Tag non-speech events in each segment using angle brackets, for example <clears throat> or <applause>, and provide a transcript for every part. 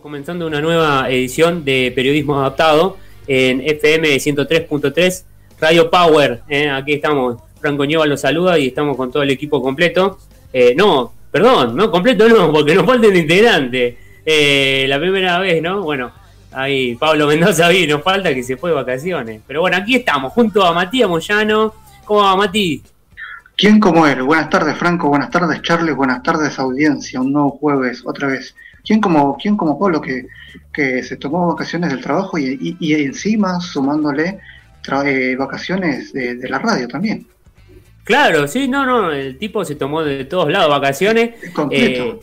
comenzando una nueva edición de Periodismo Adaptado en FM 103.3 Radio Power. ¿eh? aquí estamos, Franco Nieva los saluda y estamos con todo el equipo completo. Eh, no, perdón, no, completo no, porque nos falta un integrante. Eh, la primera vez, ¿no? Bueno, ahí Pablo Mendoza vi, nos falta que se fue de vacaciones. Pero bueno, aquí estamos, junto a Matías Moyano. ¿Cómo va, Mati? ¿Quién como él? Buenas tardes, Franco. Buenas tardes, Charles. Buenas tardes, audiencia. Un nuevo jueves, otra vez. ¿Quién como, quién como Pablo que, que se tomó vacaciones del trabajo y, y, encima sumándole eh, vacaciones de, la radio también? Claro, sí, no, no, el tipo se tomó de todos lados vacaciones. Eh,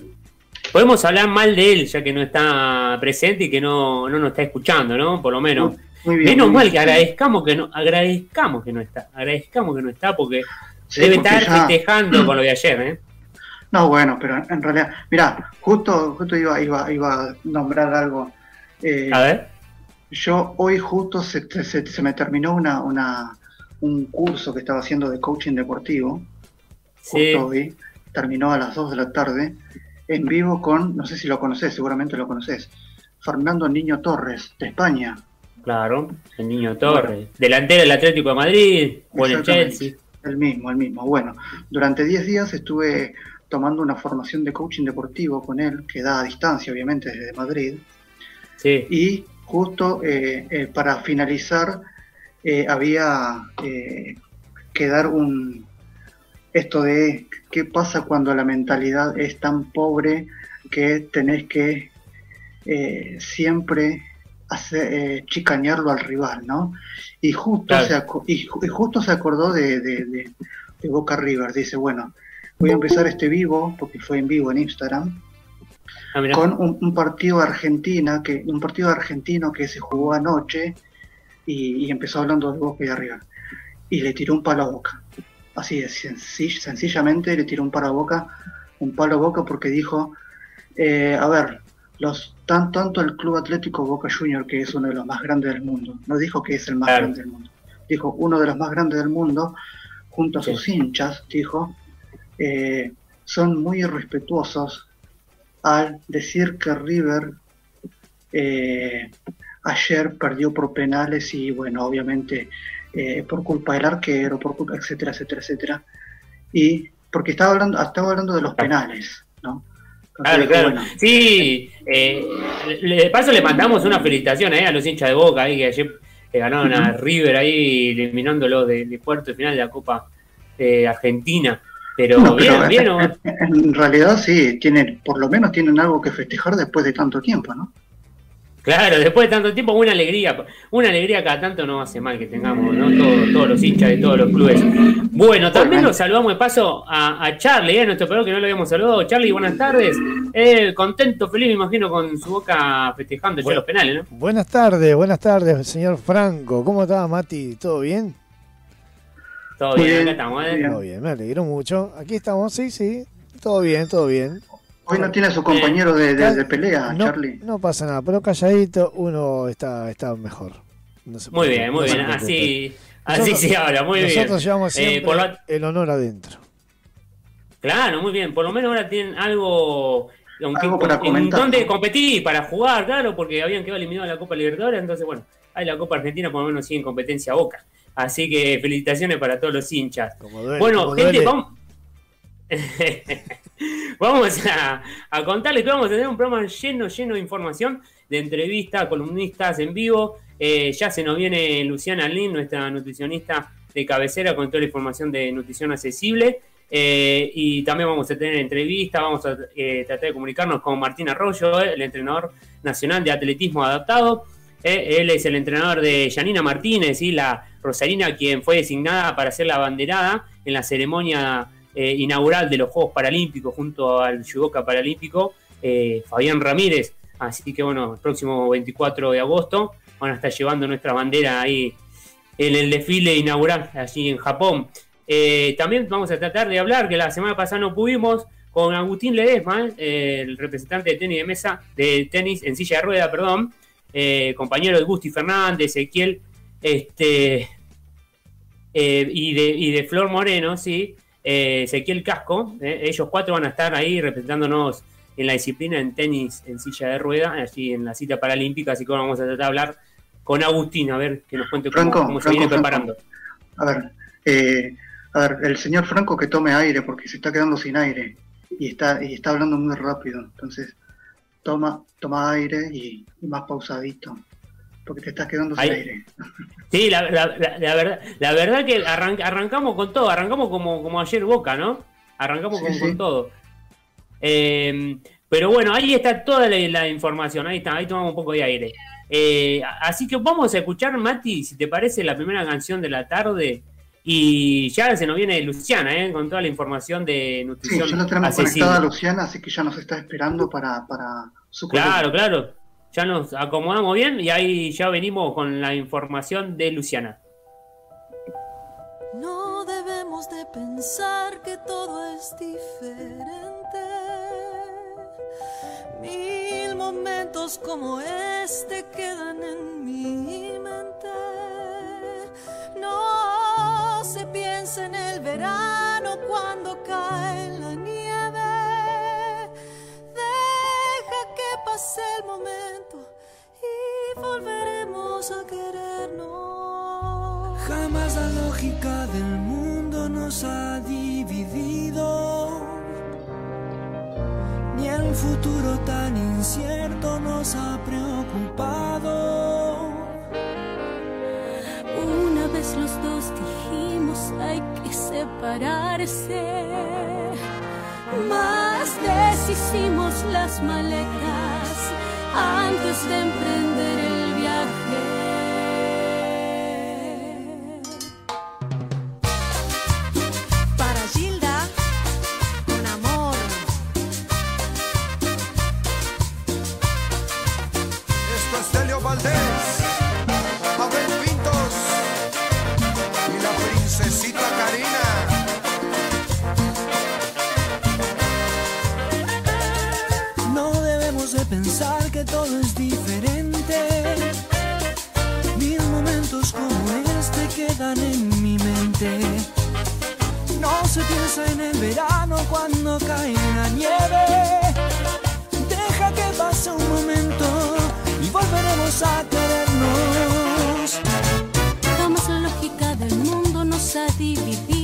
podemos hablar mal de él, ya que no está presente y que no, no nos está escuchando, ¿no? Por lo menos. Muy bien, Menos mal que agradezcamos que no, agradezcamos que no está, agradezcamos que no está porque debe estar festejando con lo de ayer, ¿eh? No, bueno, pero en realidad, mira, justo, justo iba, iba, iba a nombrar algo. Eh, a ver. Yo hoy justo se, se, me terminó una, una, un curso que estaba haciendo de coaching deportivo. Sí. Justo hoy, terminó a las 2 de la tarde, en vivo con, no sé si lo conoces, seguramente lo conoces, Fernando Niño Torres, de España. Claro, el Niño Torres. Delantero del Atlético de Madrid, o el Chelsea. El mismo, el mismo. Bueno, durante 10 días estuve tomando una formación de coaching deportivo con él, que da a distancia, obviamente, desde Madrid. Sí. Y justo eh, eh, para finalizar, eh, había que dar un. Esto de qué pasa cuando la mentalidad es tan pobre que tenés que siempre hacer, chicañarlo al rival, ¿no? Y justo, se, y, justo se acordó de, de Boca River. Dice, bueno, voy a empezar este vivo, porque fue en vivo en Instagram, ah, con un, partido de Argentina, que, un partido argentino que se jugó anoche y, empezó hablando de Boca y de arriba. Y le tiró un palo a boca. Así es, sencillamente le tiró un palo a boca, un palo a boca porque dijo, eh, a ver, los tan, tanto el Club Atlético Boca Junior, que es uno de los más grandes del mundo, no dijo que es el más grande del mundo, dijo uno de los más grandes del mundo, junto a sus hinchas, dijo, eh, son muy irrespetuosos al decir que River eh, ayer perdió por penales y bueno, obviamente eh, por culpa del arquero, por culpa, etcétera, etcétera, etcétera. Y porque estaba hablando, estaba hablando de los penales, ¿no? claro, claro. Sí, de paso le mandamos una felicitación a los hinchas de Boca ahí que ayer ganaron a River ahí eliminándolo del de cuarto de final de la Copa Argentina. Pero, bien, En realidad sí, tienen, por lo menos tienen algo que festejar después de tanto tiempo, ¿no? Claro, después de tanto tiempo, una alegría, una alegría cada tanto no hace mal que tengamos, ¿no? todos los hinchas de todos los clubes. Bueno, también nos saludamos de paso a, Charlie, ¿eh? nuestro perro que no lo habíamos saludado. Charlie, buenas tardes. Eh, contento, feliz, me imagino, con su boca festejando ya los penales, ¿no? Buenas tardes, buenas tardes, señor Franco. ¿Cómo está, Mati? ¿Todo bien? Todo bien, acá estamos, ¿eh? Todo bien, me alegro mucho. Aquí estamos, sí, sí. Todo bien, todo bien. Hoy no tiene a su compañero de, de, pelea, no, Charlie. No pasa nada, pero calladito uno está, está mejor. muy bien, muy bien. Así, así se habla, muy bien. Nosotros llevamos eh, siempre el honor adentro. Claro, muy bien. Por lo menos ahora tienen algo algo para comentar. Donde competir, para jugar, claro, porque habían quedado eliminados en la Copa Libertadores, entonces bueno, hay la Copa Argentina por lo menos sigue en competencia a Boca. Así que felicitaciones para todos los hinchas. bueno, gente, <laughs> vamos. vamos a, contarles que vamos a tener un programa lleno, lleno de información, de entrevistas, columnistas en vivo. Eh, ya se nos viene Luciana Lin, nuestra nutricionista de cabecera, con toda la información de nutrición accesible. Eh, y también vamos a tener entrevistas, vamos a eh, tratar de comunicarnos con Martín Arroyo, el entrenador nacional de atletismo adaptado. él es el entrenador de Janina Martínez y la Rosarina, quien fue designada para ser la banderada en la ceremonia eh, inaugural de los Juegos Paralímpicos junto al Yudoka Paralímpico, eh, Fabián Ramírez. Así que bueno, el próximo 24 de agosto van a estar llevando nuestra bandera ahí en el desfile inaugural allí en Japón. Eh, también vamos a tratar de hablar, que la semana pasada no pudimos, con Agustín Ledesma, el representante de tenis de mesa, de tenis en silla de rueda, perdón, compañero de Gusti Fernández, Ezequiel este, eh, y, de, y de Flor Moreno, sí, eh, Ezequiel Casco, eh, ellos cuatro van a estar ahí representándonos en la disciplina en tenis en silla de rueda, allí en la cita paralímpica, así que vamos a tratar de hablar con Agustín, a ver que nos cuente cómo, se viene preparando. A ver, eh, a ver, el señor Franco que tome aire porque se está quedando sin aire y está, y está hablando muy rápido, entonces toma, toma aire y, más pausadito porque te estás quedando sin aire. Sí, la, verdad, la verdad que arrancamos con todo, arrancamos como, como ayer Boca, ¿no? Arrancamos con, todo. Eh, pero bueno, ahí está toda la, información, ahí está, ahí tomamos un poco de aire. Eh, así que vamos a escuchar, Mati, si te parece, la primera canción de la tarde. Y ya se nos viene Luciana, ¿eh? con toda la información de nutrición. Sí, ya la tenemos conectada Luciana, así que ya nos está esperando para, para su Claro, claro. Ya nos acomodamos bien y ahí ya venimos con la información de Luciana. No debemos de pensar que todo es diferente. Mil momentos como este quedan en mi mente. No se piensa en el verano cuando cae la nieve. Pase el momento y volveremos a querernos. Jamás la lógica del mundo nos ha dividido ni el futuro tan incierto nos ha preocupado. Una vez los dos dijimos hay que separarse, más deshicimos las maletas antes de emprender en el verano cuando cae la nieve. Deja que pase un momento y volveremos a querernos. Jamás la lógica del mundo nos ha dividido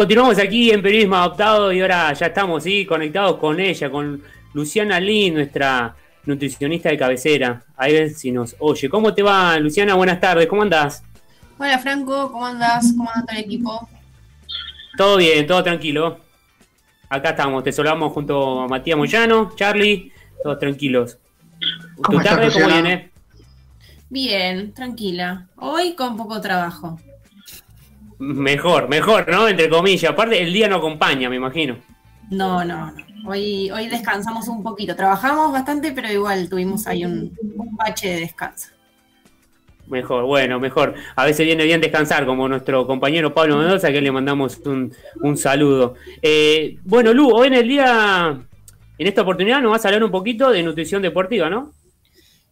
continuamos aquí en Periodismo Adoptado y ahora ya estamos ¿sí? conectados con ella, con Luciana Lee, nuestra nutricionista de cabecera. Ahí ver si nos oye. ¿Cómo te va, Luciana? Buenas tardes, ¿cómo andás? Hola, Franco, ¿cómo andás? ¿Cómo anda todo el equipo? Todo bien, todo tranquilo. Acá estamos, te saludamos junto a Matías Moyano, Charlie, todos tranquilos. ¿Cómo ¿Tu tarde estás, cómo Luciana? viene? Bien, tranquila. Hoy con poco trabajo. Mejor, mejor, ¿no? Entre comillas. Aparte, el día no acompaña, me imagino. No, no, no. Hoy, hoy descansamos un poquito. Trabajamos bastante, pero igual tuvimos ahí un, un bache de descanso. Mejor, bueno, mejor. A veces viene bien descansar, como nuestro compañero Pablo Mendoza, que le mandamos un, un saludo. Eh, bueno, Lu, hoy en el día, en esta oportunidad, nos vas a hablar un poquito de nutrición deportiva, ¿no?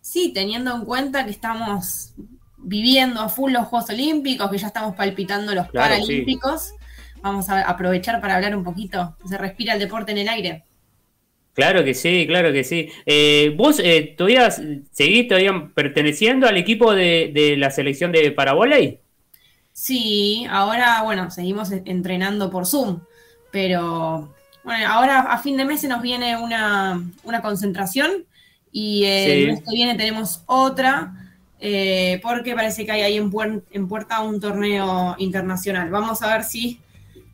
Sí, teniendo en cuenta que estamos viviendo a full los Juegos Olímpicos, que ya estamos palpitando los Claro, Paralímpicos, vamos a aprovechar para hablar un poquito. Se respira el deporte en el aire. Claro que sí, claro que sí. Eh, ¿Vos eh, todavía seguís todavía perteneciendo al equipo de, de la selección de paravoley? Sí, ahora, bueno, seguimos entrenando por Zoom, pero bueno, ahora a fin de mes se nos viene una, una concentración y eh, Sí. el mes que viene tenemos otra, eh, porque parece que hay ahí en, puer- en puerta un torneo internacional. Vamos a ver si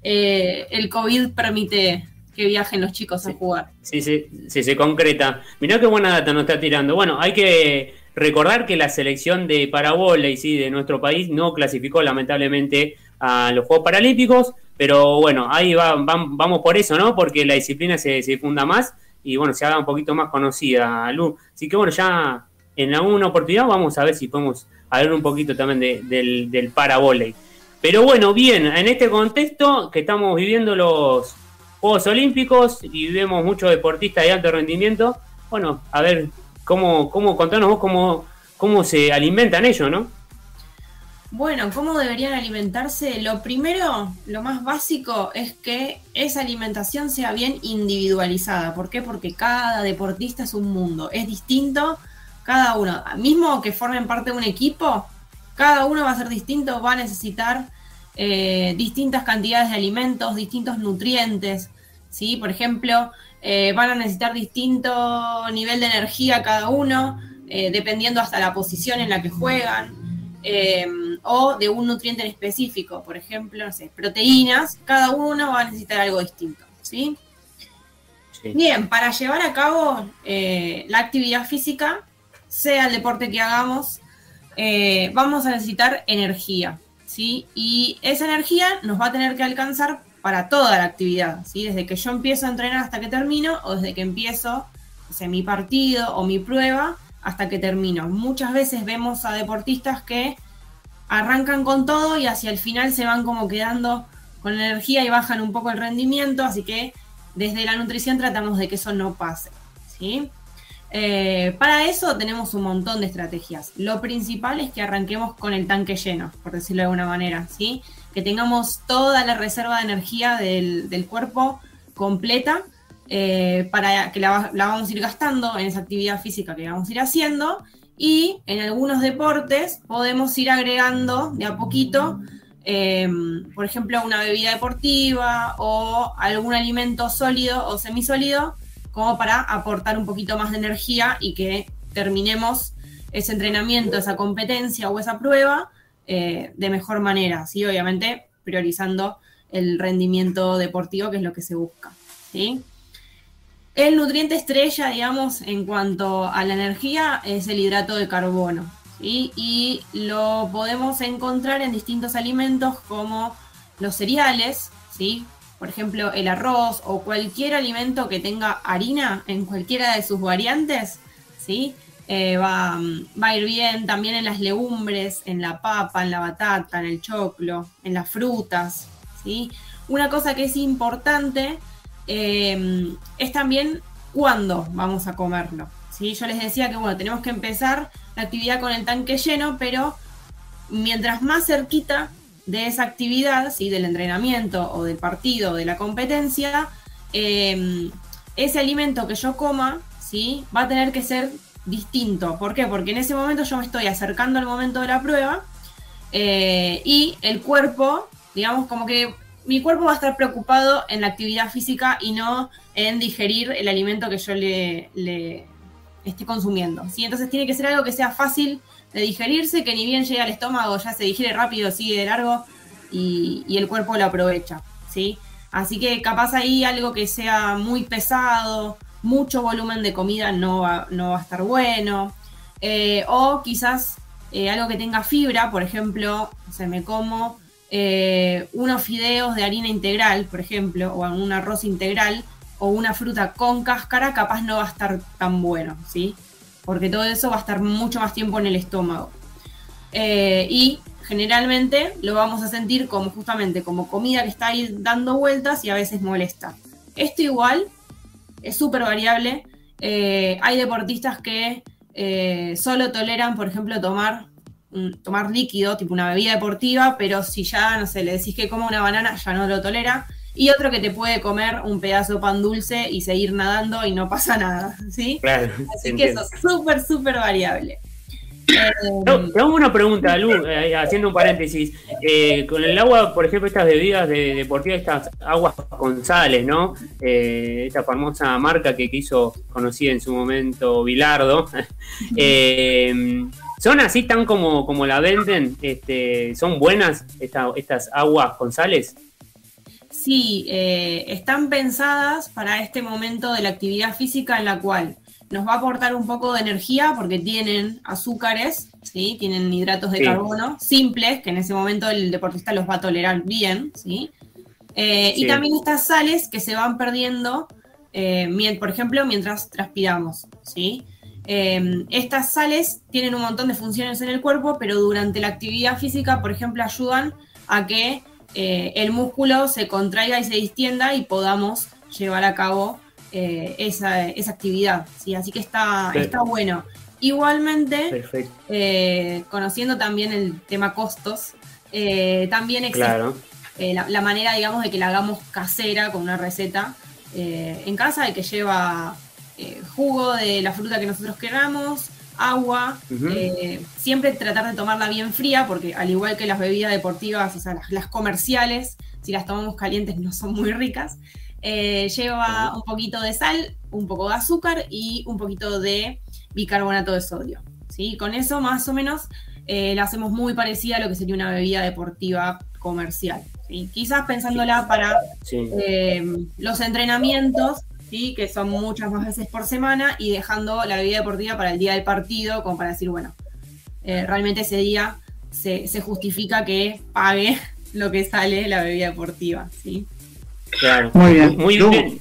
eh, el COVID permite que viajen los chicos a jugar. Sí, sí, sí, se concreta. Mirá qué buena data nos está tirando. Bueno, hay que recordar que la selección de paravoley sí, de nuestro país no clasificó lamentablemente a los Juegos Paralímpicos, pero bueno, ahí va, vam- vamos por eso, ¿no? Porque la disciplina se, se difunda más y bueno, se haga un poquito más conocida, Lu. Así que bueno, ya en alguna oportunidad vamos a ver si podemos hablar un poquito también de- del, del paravoley. Pero bueno, bien, en este contexto que estamos viviendo los Juegos Olímpicos y vemos muchos deportistas de alto rendimiento, bueno, a ver, cómo, cómo contanos vos cómo, cómo se alimentan ellos, ¿no? Bueno, ¿cómo deberían alimentarse? Lo primero, lo más básico, es que esa alimentación sea bien individualizada. ¿Por qué? Porque cada deportista es un mundo, es distinto cada uno. Mismo que formen parte de un equipo, cada uno va a ser distinto, va a necesitar eh, distintas cantidades de alimentos, distintos nutrientes. ¿sí? Por ejemplo, eh, van a necesitar distinto nivel de energía cada uno, eh, dependiendo hasta la posición en la que juegan o de un nutriente en específico, por ejemplo, no sé, proteínas, cada uno va a necesitar algo distinto, ¿sí? Sí. Bien, para llevar a cabo eh, la actividad física, sea el deporte que hagamos, eh, vamos a necesitar energía, ¿sí? Y esa energía nos va a tener que alcanzar para toda la actividad, ¿sí? Desde que yo empiezo a entrenar hasta que termino, o desde que empiezo, o mi partido o mi prueba, hasta que termino. Muchas veces vemos a deportistas que arrancan con todo y hacia el final se van como quedando con energía y bajan un poco el rendimiento, así que desde la nutrición tratamos de que eso no pase. ¿sí? Eh, para eso tenemos un montón de estrategias. Lo principal es que arranquemos con el tanque lleno, por decirlo de alguna manera, ¿sí? que tengamos toda la reserva de energía del, cuerpo completa eh, para que la vamos a ir gastando en esa actividad física que vamos a ir haciendo y en algunos deportes podemos ir agregando de a poquito, eh, por ejemplo, una bebida deportiva o algún alimento sólido o semisólido, como para aportar un poquito más de energía y que terminemos ese entrenamiento, esa competencia o esa prueba eh, de mejor manera, ¿sí? Obviamente priorizando el rendimiento deportivo, que es lo que se busca, ¿sí? El nutriente estrella, digamos, en cuanto a la energía, es el hidrato de carbono. Y lo podemos encontrar en distintos alimentos como los cereales, ¿sí? Por ejemplo, el arroz o cualquier alimento que tenga harina en cualquiera de sus variantes, ¿sí? Eh, va, va a ir bien también en las legumbres, en la papa, en la batata, en el choclo, en las frutas. ¿sí? Una cosa que es importante eh, es también cuándo vamos a comerlo. ¿sí? Yo les decía que bueno, tenemos que empezar la actividad con el tanque lleno, pero mientras más cerquita de esa actividad, ¿sí? del entrenamiento o del partido o de la competencia, eh, ese alimento que yo coma ¿sí? va a tener que ser distinto. ¿Por qué? Porque en ese momento yo me estoy acercando al momento de la prueba eh, y el cuerpo, digamos, como que mi cuerpo va a estar preocupado en la actividad física y no en digerir el alimento que yo le, le esté consumiendo. ¿sí? Entonces tiene que ser algo que sea fácil de digerirse, que ni bien llega al estómago ya se digiere rápido, sigue de largo y, y el cuerpo lo aprovecha. ¿sí? Así que capaz ahí algo que sea muy pesado, mucho volumen de comida no va, no va a estar bueno. Eh, o quizás eh, algo que tenga fibra, por ejemplo, se me como eh, unos fideos de harina integral, por ejemplo, o un arroz integral, o una fruta con cáscara, capaz no va a estar tan bueno, ¿sí? Porque todo eso va a estar mucho más tiempo en el estómago. y generalmente lo vamos a sentir como justamente como comida que está ahí dando vueltas y a veces molesta. Esto igual es súper variable. Eh, hay deportistas que eh, solo toleran, por ejemplo, tomar, tomar líquido, tipo una bebida deportiva, pero si ya, no sé, le decís que coma una banana, ya no lo tolera. Y otro que te puede comer un pedazo de pan dulce y seguir nadando y no pasa <laughs> nada, ¿sí? Claro, Así que eso es súper, súper variable. Te hago una pregunta, Lu, eh, haciendo un paréntesis. Eh, con el agua, por ejemplo, estas bebidas de, deportivas, estas aguas con sales, ¿no? Eh, esta famosa marca que, hizo conocida en su momento Bilardo. <laughs> ¿Son así tan como, como la venden? Este, ¿Son buenas estas aguas con Sí, están pensadas para este momento de la actividad física en la cual nos va a aportar un poco de energía porque tienen azúcares, ¿sí? tienen hidratos de carbono simples, que en ese momento el deportista los va a tolerar bien, ¿sí? Eh, y también estas sales que se van perdiendo, eh, por ejemplo, mientras transpiramos, ¿sí? Eh, estas sales tienen un montón de funciones en el cuerpo, pero durante la actividad física, por ejemplo, ayudan a que el músculo se contraiga y se distienda y podamos llevar a cabo eh, esa, actividad, ¿sí? Así que está, está bueno. Igualmente, eh, conociendo también el tema costos, eh, también existe la, manera, digamos, de que la hagamos casera con una receta en casa, de que lleva jugo de la fruta que nosotros queramos, agua, siempre tratar de tomarla bien fría, porque al igual que las bebidas deportivas, o sea, las comerciales, si las tomamos calientes no son muy ricas. Eh, lleva un poquito de sal, un poco de azúcar y un poquito de bicarbonato de sodio. ¿sí? Con eso más o menos eh, la hacemos muy parecida a lo que sería una bebida deportiva comercial. Quizás pensándola para eh, los entrenamientos, ¿sí? que son muchas más veces por semana, y dejando la bebida deportiva para el día del partido, como para decir, bueno, realmente ese día se, se, justifica que pague <laughs> lo que sale la bebida deportiva. ¿sí? Muy bien. Muy bien.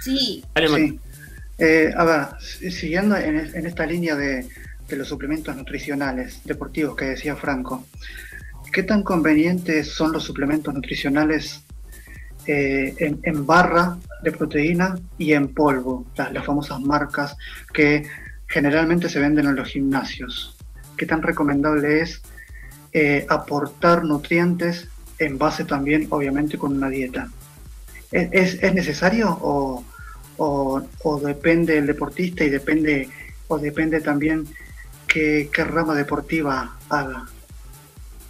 Sí. Eh, a ver, siguiendo en, esta línea de, los suplementos nutricionales deportivos que decía Franco, ¿qué tan convenientes son los suplementos nutricionales eh, en, barra de proteína y en polvo, las, famosas marcas que generalmente se venden en los gimnasios? ¿Qué tan recomendable es eh, aportar nutrientes en base también, obviamente, con una dieta? ¿Es, es necesario o, o, depende el deportista y depende o depende también qué, rama deportiva haga?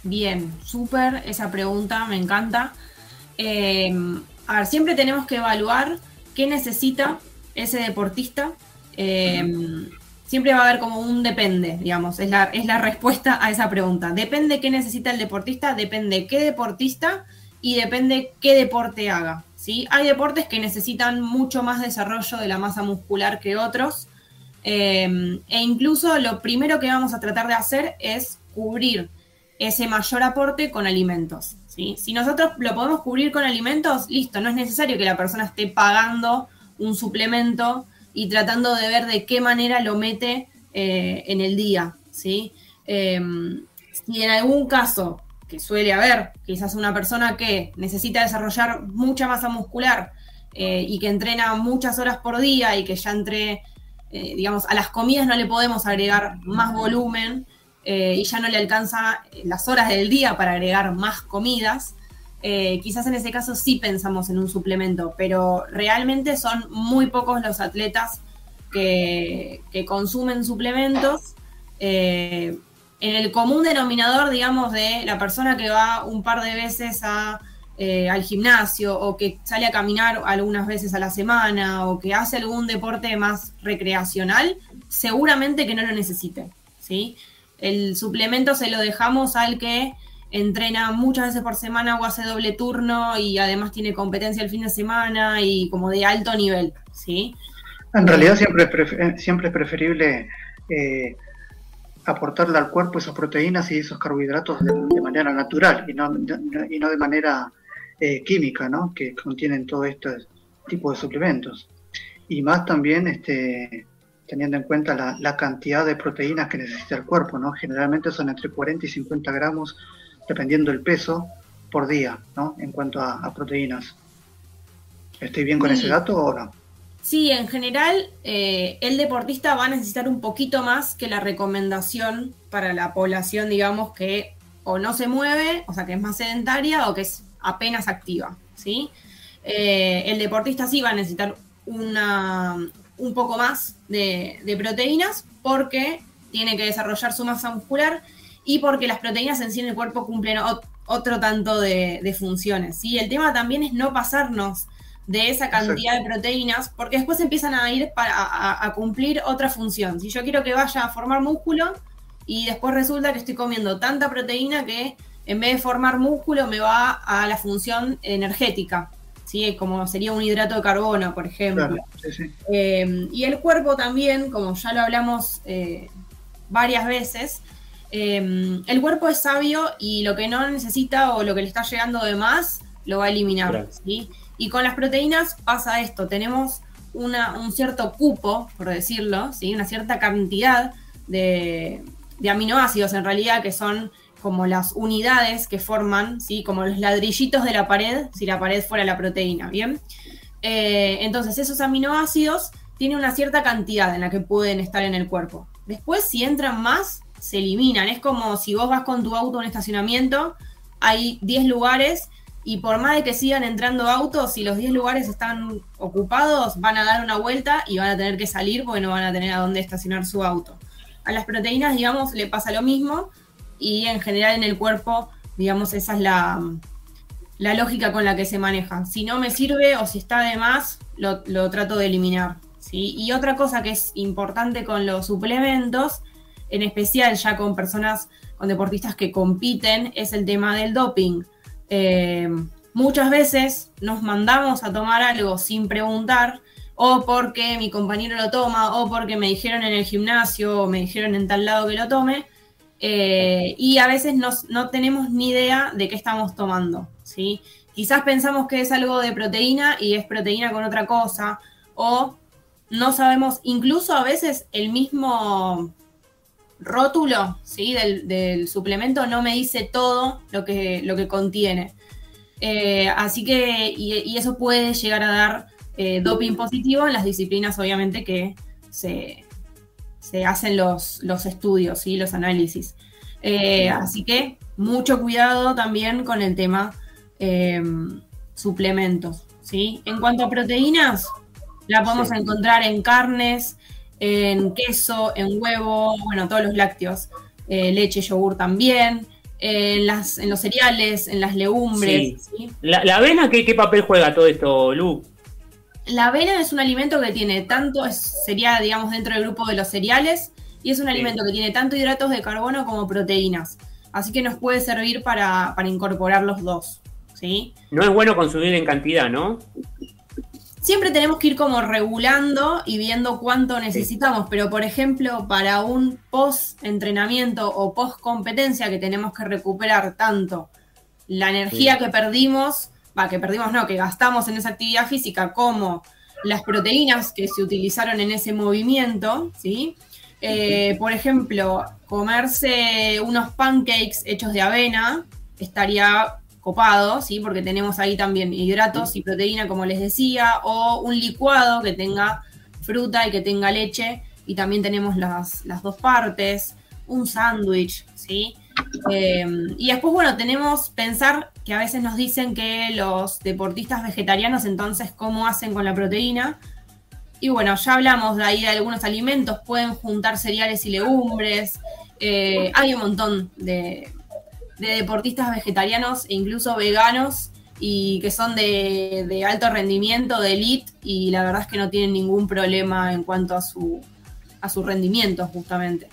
Bien, súper esa pregunta, me encanta. Em, a ver, siempre tenemos que evaluar qué necesita ese deportista. Em, siempre va a haber como un depende, digamos, es la, es la respuesta a esa pregunta. Depende qué necesita el deportista, depende qué deportista y depende qué deporte haga. Hay deportes que necesitan mucho más desarrollo de la masa muscular que otros. Eh, e incluso lo primero que vamos a tratar de hacer es cubrir ese mayor aporte con alimentos. Si nosotros lo podemos cubrir con alimentos, listo, no es necesario que la persona esté pagando un suplemento y tratando de ver de qué manera lo mete eh, en el día. ¿sí? Eh, si en algún caso que suele haber, quizás una persona que necesita desarrollar mucha masa muscular eh, y que entrena muchas horas por día y que ya entre, eh, digamos, a las comidas no le podemos agregar más volumen eh, y ya no le alcanza las horas del día para agregar más comidas. quizás en ese caso sí pensamos en un suplemento, pero realmente son muy pocos los atletas que, que consumen suplementos en el común denominador, digamos, de la persona que va un par de veces a eh, al gimnasio o que sale a caminar algunas veces a la semana o que hace algún deporte más recreacional, seguramente que no lo necesite, ¿sí? El suplemento se lo dejamos al que entrena muchas veces por semana o hace doble turno y además tiene competencia el fin de semana y como de alto nivel, ¿sí? En realidad siempre es, eh, siempre es preferible eh, aportarle al cuerpo esas proteínas y esos carbohidratos de, manera natural y no, y no de manera eh, química, ¿no? Que contienen todo este tipo de suplementos. Y más también este, teniendo en cuenta la, cantidad de proteínas que necesita el cuerpo, ¿no? Generalmente son entre 40 y 50 gramos, dependiendo del peso, por día, ¿no? En cuanto a, proteínas. ¿Estoy bien con ese dato o no? Sí, en general eh, el deportista va a necesitar un poquito más que la recomendación para la población, digamos, que o no se mueve, o sea, que es más sedentaria o que es apenas activa, ¿sí? Eh, el deportista sí va a necesitar una, un poco más de, proteínas porque tiene que desarrollar su masa muscular y porque las proteínas en sí en el cuerpo cumplen otro tanto de, funciones, ¿sí? El tema también es no pasarnos de esa cantidad de proteínas, porque después empiezan a ir para, a, cumplir otra función. Si yo quiero que vaya a formar músculo y después resulta que estoy comiendo tanta proteína que en vez de formar músculo me va a la función energética, ¿sí? como sería un hidrato de carbono, por ejemplo. Eh, y el cuerpo también, como ya lo hablamos eh, varias veces, eh, el cuerpo es sabio y lo que no necesita o lo que le está llegando de más, lo va a eliminar. ¿sí? Y con las proteínas pasa esto, tenemos un cierto cupo, por decirlo, ¿sí? una cierta cantidad de, aminoácidos en realidad que son como las unidades que forman, ¿sí? como los ladrillitos de la pared, si la pared fuera la proteína, ¿bien? Eh, entonces esos aminoácidos tienen una cierta cantidad en la que pueden estar en el cuerpo. Después, si entran más, se eliminan. Es como si vos vas con tu auto a un estacionamiento, hay 10 lugares y por más de que sigan entrando autos, si los 10 lugares están ocupados, van a dar una vuelta y van a tener que salir porque no van a tener a dónde estacionar su auto. A las proteínas, digamos, le pasa lo mismo y en general en el cuerpo, digamos, esa es la, la lógica con la que se maneja. Si no me sirve o si está de más, lo, trato de eliminar. ¿sí? Y otra cosa que es importante con los suplementos, en especial ya con personas, con deportistas que compiten, es el tema del doping eh, muchas veces nos mandamos a tomar algo sin preguntar, o porque mi compañero lo toma, o porque me dijeron en el gimnasio, o me dijeron en tal lado que lo tome, eh, y a veces no tenemos ni idea de qué estamos tomando, ¿sí? Quizás pensamos que es algo de proteína y es proteína con otra cosa, o no sabemos, incluso a veces el mismo rótulo ¿sí? del, suplemento no me dice todo lo que, lo que contiene. Eh, así que, y, eso puede llegar a dar eh, doping positivo en las disciplinas, obviamente, que se, hacen los, los estudios y los análisis. Eh, así que mucho cuidado también con el tema suplementos. ¿sí? En cuanto a proteínas, la podemos encontrar en carnes, en queso, en huevo, bueno, todos los lácteos, eh, leche, yogur también, en, las, en los cereales, en las legumbres. La, avena qué, papel juega todo esto, Lu? La avena es un alimento que tiene tanto, sería digamos dentro del grupo de los cereales, y es un alimento que tiene tanto hidratos de carbono como proteínas. Así que nos puede servir para, para incorporar los dos. ¿sí? No es bueno consumir en cantidad, ¿no? Siempre tenemos que ir como regulando y viendo cuánto necesitamos, pero por ejemplo, para un post-entrenamiento o post-competencia que tenemos que recuperar tanto la energía que perdimos, va, que perdimos no, que gastamos en esa actividad física, como las proteínas que se utilizaron en ese movimiento, ¿sí? Eh, por ejemplo, comerse unos pancakes hechos de avena estaría copado, ¿sí? porque tenemos ahí también hidratos y proteína, como les decía, o un licuado que tenga fruta y que tenga leche, y también tenemos las, dos partes, un sándwich, ¿sí? Eh, y después, bueno, tenemos pensar que a veces nos dicen que los deportistas vegetarianos, entonces, ¿cómo hacen con la proteína? Y bueno, ya hablamos de ahí de algunos alimentos, pueden juntar cereales y legumbres, eh, hay un montón de, de deportistas vegetarianos e incluso veganos y que son de, de alto rendimiento, de elite, y la verdad es que no tienen ningún problema en cuanto a su, a su rendimiento, justamente.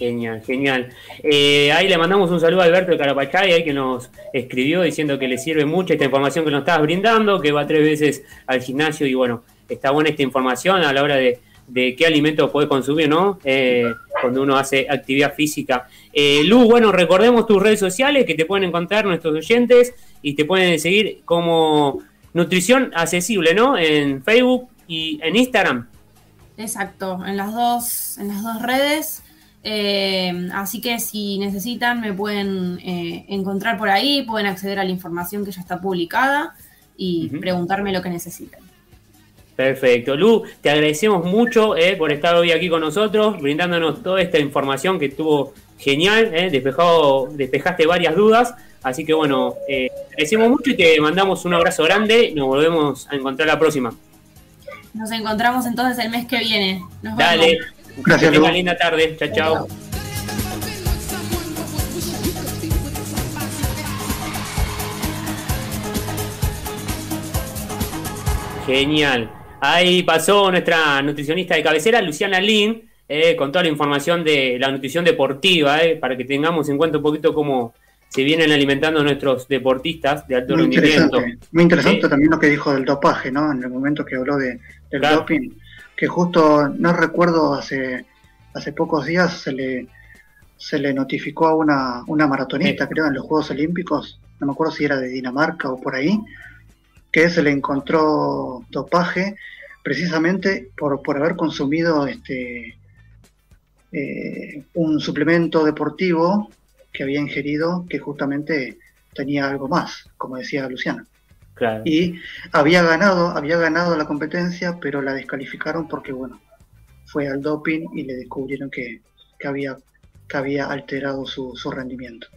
Genial, genial. Eh, ahí le mandamos un saludo a Alberto de Carapachay, ahí que nos escribió diciendo que le sirve mucho esta información que nos estabas brindando, que va tres veces al gimnasio y bueno, está buena esta información a la hora de, qué alimentos puede consumir, ¿no? Eh, cuando uno hace actividad física. Eh, Lu, bueno, recordemos tus redes sociales que te pueden encontrar nuestros oyentes y te pueden seguir como Nutrición Accesible, ¿no? En Facebook y en Instagram. Exacto, en las dos, en las dos redes. Eh, así que si necesitan me pueden eh, encontrar por ahí, pueden acceder a la información que ya está publicada y preguntarme lo que necesiten. Perfecto. Lu, te agradecemos mucho eh, por estar hoy aquí con nosotros, brindándonos toda esta información que estuvo genial, despejado, despejaste varias dudas. Así que bueno, te agradecemos mucho y te mandamos un abrazo grande. Nos volvemos a encontrar la próxima. Nos encontramos entonces el mes que viene. Nos Dale. Gracias, que tenga linda tarde. Chao, chao. Genial. Ahí pasó nuestra nutricionista de cabecera, Luciana Lin, eh, con toda la información de la nutrición deportiva, eh, para que tengamos en cuenta un poquito cómo se vienen alimentando nuestros deportistas de alto rendimiento. Muy interesante también lo que dijo del dopaje, ¿no? En el momento que habló de, del doping, que justo, no recuerdo, hace hace pocos días se le, se le notificó a una, una maratonista, creo, en los Juegos Olímpicos, no me acuerdo si era de Dinamarca o por ahí, que se le encontró dopaje precisamente por, por haber consumido este eh, un suplemento deportivo que había ingerido que justamente tenía algo más, como decía Luciana. Y había ganado, había ganado la competencia, pero la descalificaron porque bueno, fue al doping y le descubrieron que, había, que había alterado su, rendimiento.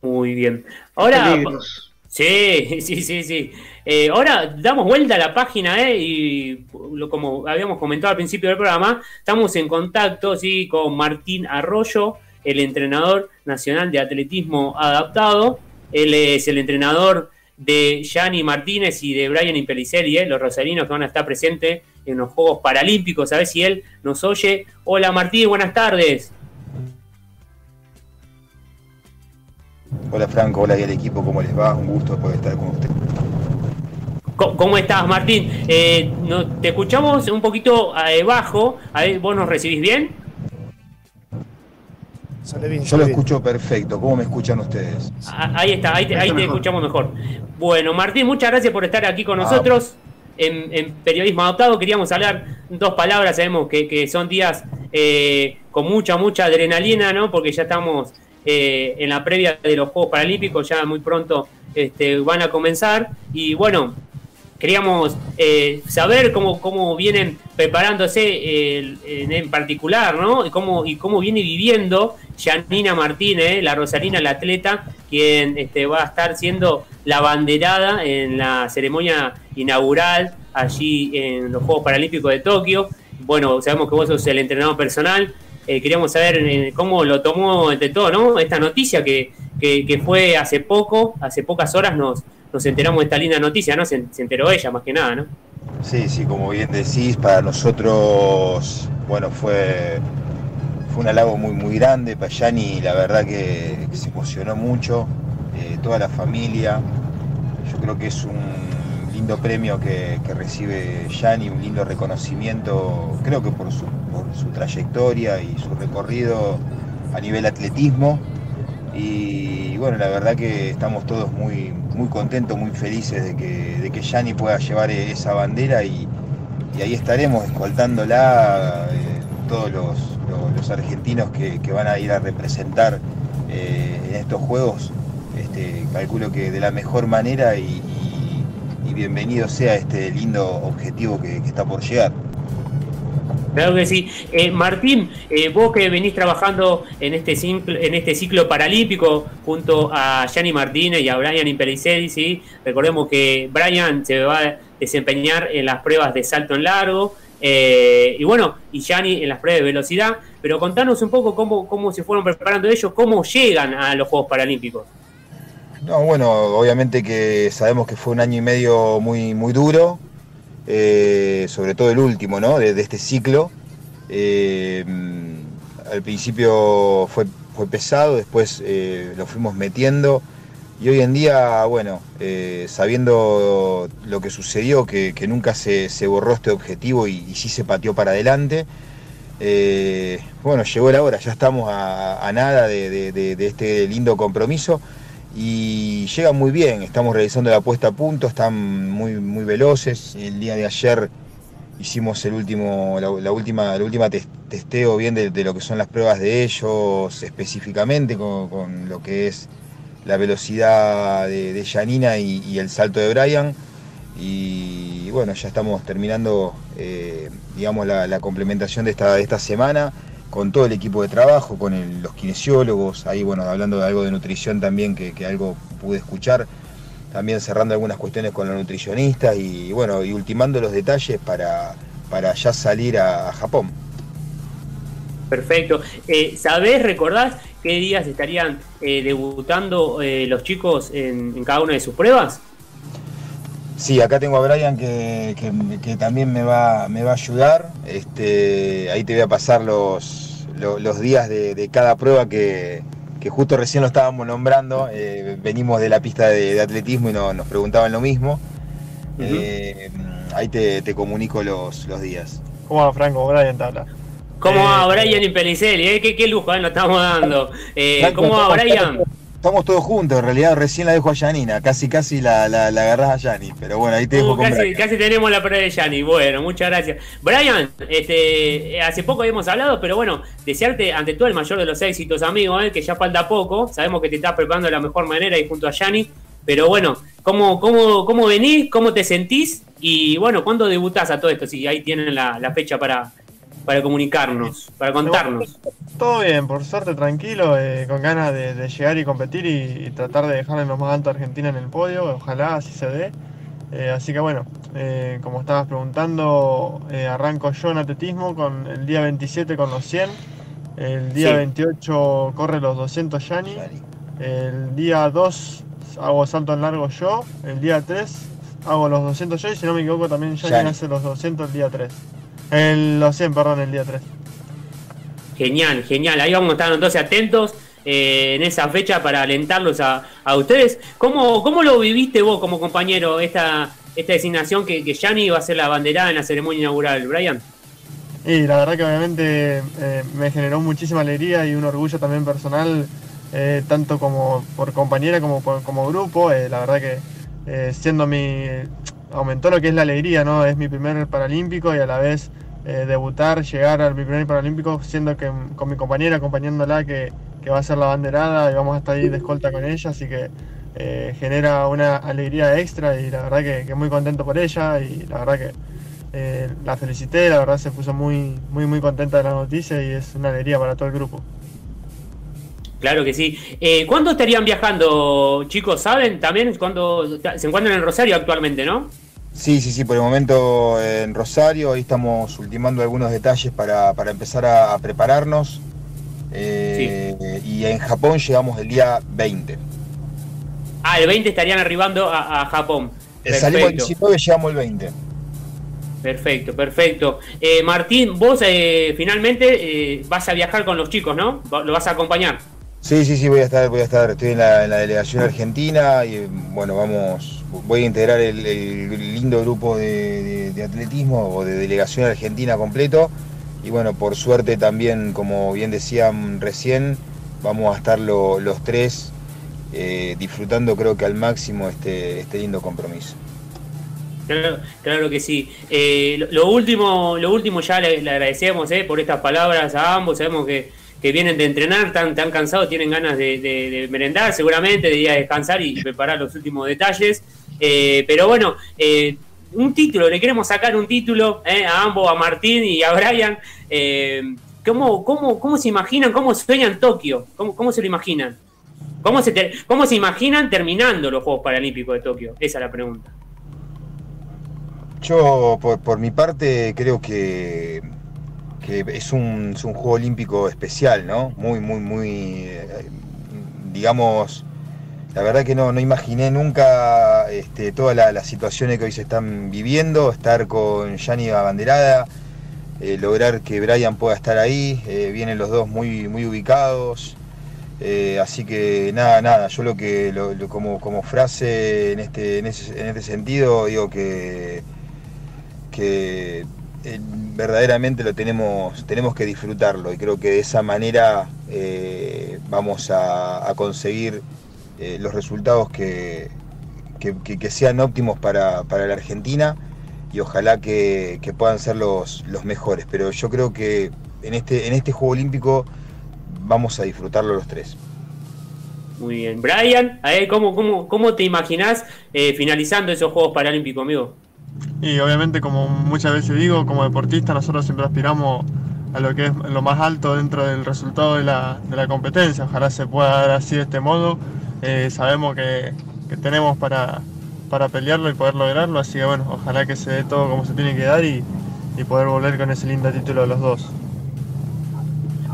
Muy bien. Ahora. Sí, <laughs> sí, sí, sí. Eh, ahora damos vuelta a la página, ¿eh? Y lo, como habíamos comentado al principio del programa, estamos en contacto, sí, con Martín Arroyo, el entrenador nacional de atletismo adaptado. Él es el entrenador de Gianni Martínez y de Brian Impellicelli, ¿eh? los rosarinos que van a estar presentes en los Juegos Paralímpicos. A ver si él nos oye. Hola Martín, buenas tardes. Hola Franco, hola y al equipo, ¿cómo les va? Un gusto poder estar con usted. ¿Cómo estás, Martín? Eh, no, te escuchamos un poquito eh, bajo. A ver, ¿Vos nos recibís bien? Yo lo escucho perfecto. ¿Cómo me escuchan ustedes? Ah, ahí está, ahí te, escuchamos mejor. Bueno, Martín, muchas gracias por estar aquí con ah, nosotros en, periodismo adoptado queríamos hablar dos palabras, sabemos que, son días eh, con mucha, mucha adrenalina, ¿no? Porque ya estamos eh, en la previa de los Juegos Paralímpicos, ya muy pronto este, van a comenzar. Y bueno, queríamos eh, saber cómo, cómo vienen preparándose en, particular, ¿no? Y cómo, y cómo viene viviendo Janina Martínez, la Rosalina, la atleta, quien este, va a estar siendo la banderada en la ceremonia inaugural allí en los Juegos Paralímpicos de Tokio. Bueno, sabemos que vos sos el entrenador personal. Eh, queríamos saber eh, cómo lo tomó entre todo, ¿no? Esta noticia que, fue hace poco, hace pocas horas nos, nos enteramos de esta linda noticia, ¿no? Se, enteró ella más que nada, ¿no? Sí, sí, como bien decís, para nosotros, bueno, fue fue un halago muy, muy grande. Payani, la verdad que, se emocionó mucho, eh, toda la familia. Yo creo que es un lindo premio que, recibe Yani, un lindo reconocimiento, creo que por su, trayectoria y su recorrido a nivel atletismo. Y, bueno, la verdad que estamos todos muy, muy contentos, muy felices de que, de que Yani pueda llevar esa bandera y, ahí estaremos escoltándola eh, todos los, los, argentinos que, van a ir a representar eh, en estos juegos, este, calculo que de la mejor manera y, bienvenido sea este lindo objetivo que, está por llegar. Claro que sí. Eh, Martín, eh, vos que venís trabajando en este, ciclo, en este ciclo paralímpico junto a Gianni Martínez y a Brian Impelliceri, ¿sí? recordemos que Brian se va a desempeñar en las pruebas de salto en largo, eh, y bueno, y Gianni en las pruebas de velocidad, pero contanos un poco cómo, cómo se fueron preparando ellos, cómo llegan a los Juegos Paralímpicos. No, bueno, obviamente que sabemos que fue un año y medio muy, muy duro, eh, sobre todo el último, ¿no? De, este ciclo. Eh, al principio fue, pesado, después eh, lo fuimos metiendo y hoy en día, bueno, sabiendo lo que sucedió, que, nunca se, borró este objetivo y, sí se pateó para adelante, bueno, llegó la hora, ya estamos a, nada de este lindo compromiso y llegan muy bien, estamos realizando la puesta a punto, están muy, muy veloces. El día de ayer hicimos el último, la, última, la última testeo bien de, lo que son las pruebas de ellos, específicamente con, lo que es la velocidad de, Janina y, el salto de Brian. Y, bueno, ya estamos terminando eh, digamos, la, complementación de esta, de esta semana con todo el equipo de trabajo, con los kinesiólogos, ahí bueno, hablando de algo de nutrición también, que, algo pude escuchar, también cerrando algunas cuestiones con los nutricionistas y bueno, y ultimando los detalles para, para ya salir a, Japón. Perfecto. Eh, ¿Sabés, recordás qué días estarían eh, debutando eh, los chicos en, cada una de sus pruebas? Sí, acá tengo a Brian que, también me va, me va a ayudar. Este, ahí te voy a pasar los, los días de, cada prueba que, justo recién lo estábamos nombrando. Eh, venimos de la pista de, atletismo y nos preguntaban lo mismo. Eh, ahí te, comunico los, los días. ¿Cómo va Franco? Brian Tabla. ¿Cómo va eh, Brian y Peliceli? ¿Qué, lujo nos estamos dando. ¿Cómo va Brian? Estamos todos juntos, en realidad recién la dejo a Yanina, casi casi la, la, agarrás a Yani, pero bueno, ahí te dejo uh, con casi, casi tenemos la prueba de Yani, bueno, muchas gracias. Brian, este, hace poco habíamos hablado, pero bueno, desearte ante todo el mayor de los éxitos, amigo, eh, que ya falta poco, sabemos que te estás preparando de la mejor manera y junto a Yani, pero bueno, ¿cómo, cómo, cómo venís? ¿Cómo te sentís? Y bueno, ¿cuándo debutás a todo esto? Si ahí tienen la, la fecha para, para comunicarnos, para contarnos. Todo bien, por suerte tranquilo, eh, con ganas de, llegar y competir y, tratar de dejar en lo más alto a Argentina en el podio, ojalá así se dé. Eh, así que bueno, eh, como estabas preguntando, arranco yo en atletismo con el día 27 con los 100, el día 28 corre los 200 Yani, el día 2 hago salto en largo yo, el día 3 hago los 200 yo y si no me equivoco también Yani hace los 200 el día 3. El, los 100, perdón, el día 3. Genial, genial. Ahí vamos a estar entonces atentos eh, en esa fecha para alentarlos a, ustedes. ¿Cómo, ¿Cómo, lo viviste vos como compañero esta, esta designación que, que Gianni va a ser la banderada en la ceremonia inaugural, Brian? Y la verdad que obviamente eh, me generó muchísima alegría y un orgullo también personal, eh, tanto como por compañera como como grupo. la verdad que siendo mi... aumentó lo que es la alegría, ¿no? Es mi primer paralímpico y a la vez eh, debutar, llegar al primer Paralímpico, siendo que con mi compañera, acompañándola, que, que, va a ser la banderada y vamos a estar ahí de escolta con ella, así que eh, genera una alegría extra y la verdad que, muy contento por ella y la verdad que eh, la felicité, la verdad se puso muy, muy, muy contenta de la noticia y es una alegría para todo el grupo. Claro que sí. ¿Cuándo estarían viajando, chicos? ¿Saben también cuándo se encuentran en Rosario actualmente, no? Sí, sí, sí, por el momento en Rosario, ahí estamos ultimando algunos detalles para, empezar a, prepararnos. Eh, y en Japón llegamos el día 20. Ah, el 20 estarían arribando a, Japón. Eh, salimos el 19 llegamos el 20. Perfecto, perfecto. Eh, Martín, vos finalmente vas a viajar con los chicos, ¿no? ¿Lo vas a acompañar? Sí, sí, sí, voy a estar, voy a estar, estoy en la, delegación argentina y bueno, vamos, voy a integrar el, lindo grupo de, atletismo o de delegación argentina completo y bueno, por suerte también, como bien decían recién, vamos a estar los tres eh, disfrutando creo que al máximo este, este lindo compromiso. Claro, que sí. Eh, lo, último, lo último ya le, agradecemos eh, por estas palabras a ambos. Sabemos que que vienen de entrenar, tan, tan cansados, tienen ganas de, merendar seguramente, de ir a descansar y preparar los últimos detalles. Eh, pero bueno, eh, un título, le queremos sacar un título eh, a ambos, a Martín y a Brian. ¿cómo, cómo, cómo, se imaginan, cómo sueñan Tokio? ¿Cómo, cómo se lo imaginan? ¿Cómo se, ¿Cómo se imaginan terminando los Juegos Paralímpicos de Tokio? Esa es la pregunta. Yo, por, por mi parte, creo que que es un, juego olímpico especial, ¿no? Muy, muy, muy, digamos, la verdad que no, no imaginé nunca este, todas las situaciones que hoy se están viviendo, estar con Yanni Abanderada, eh, lograr que Brian pueda estar ahí, eh, vienen los dos muy, muy ubicados, eh, así que nada, nada, yo lo que como, como frase en este, en, este sentido digo que, que verdaderamente lo tenemos, tenemos que disfrutarlo y creo que de esa manera vamos a conseguir eh, los resultados que, que, sean óptimos para, la Argentina y ojalá que, puedan ser los, los, mejores. Pero yo creo que en este, en este Juego Olímpico vamos a disfrutarlo los tres. Muy bien. Brian, ¿cómo, cómo, cómo te imaginas eh, finalizando esos Juegos Paralímpicos, amigo? Y obviamente, como muchas veces digo, como deportista nosotros siempre aspiramos a lo que es lo más alto dentro del resultado de la, de la competencia. Ojalá se pueda dar así de este modo eh, sabemos que, tenemos para, para, pelearlo y poder lograrlo, así que bueno, ojalá que se dé todo como se tiene que dar y, poder volver con ese lindo título de los dos.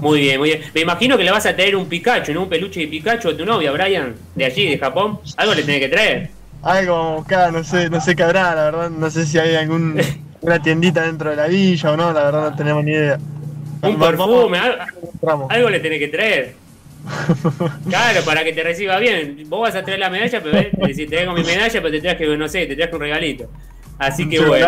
Muy bien, muy bien. Me imagino que le vas a traer un Pikachu, ¿no? Un peluche de Pikachu a tu novia, Brian, de allí, de Japón. Algo le tiene que traer. Algo acá, no sé, no sé qué habrá, la verdad, no sé si hay algún <laughs> una tiendita dentro de la villa o no, la verdad no tenemos ni idea. Un perfume, algo, algo le tiene que traer. Claro, para que te reciba bien. Vos vas a traer la medalla, pero eh, te traigo mi medalla, pero te traes que, no sé, te traes un regalito. Así que bueno.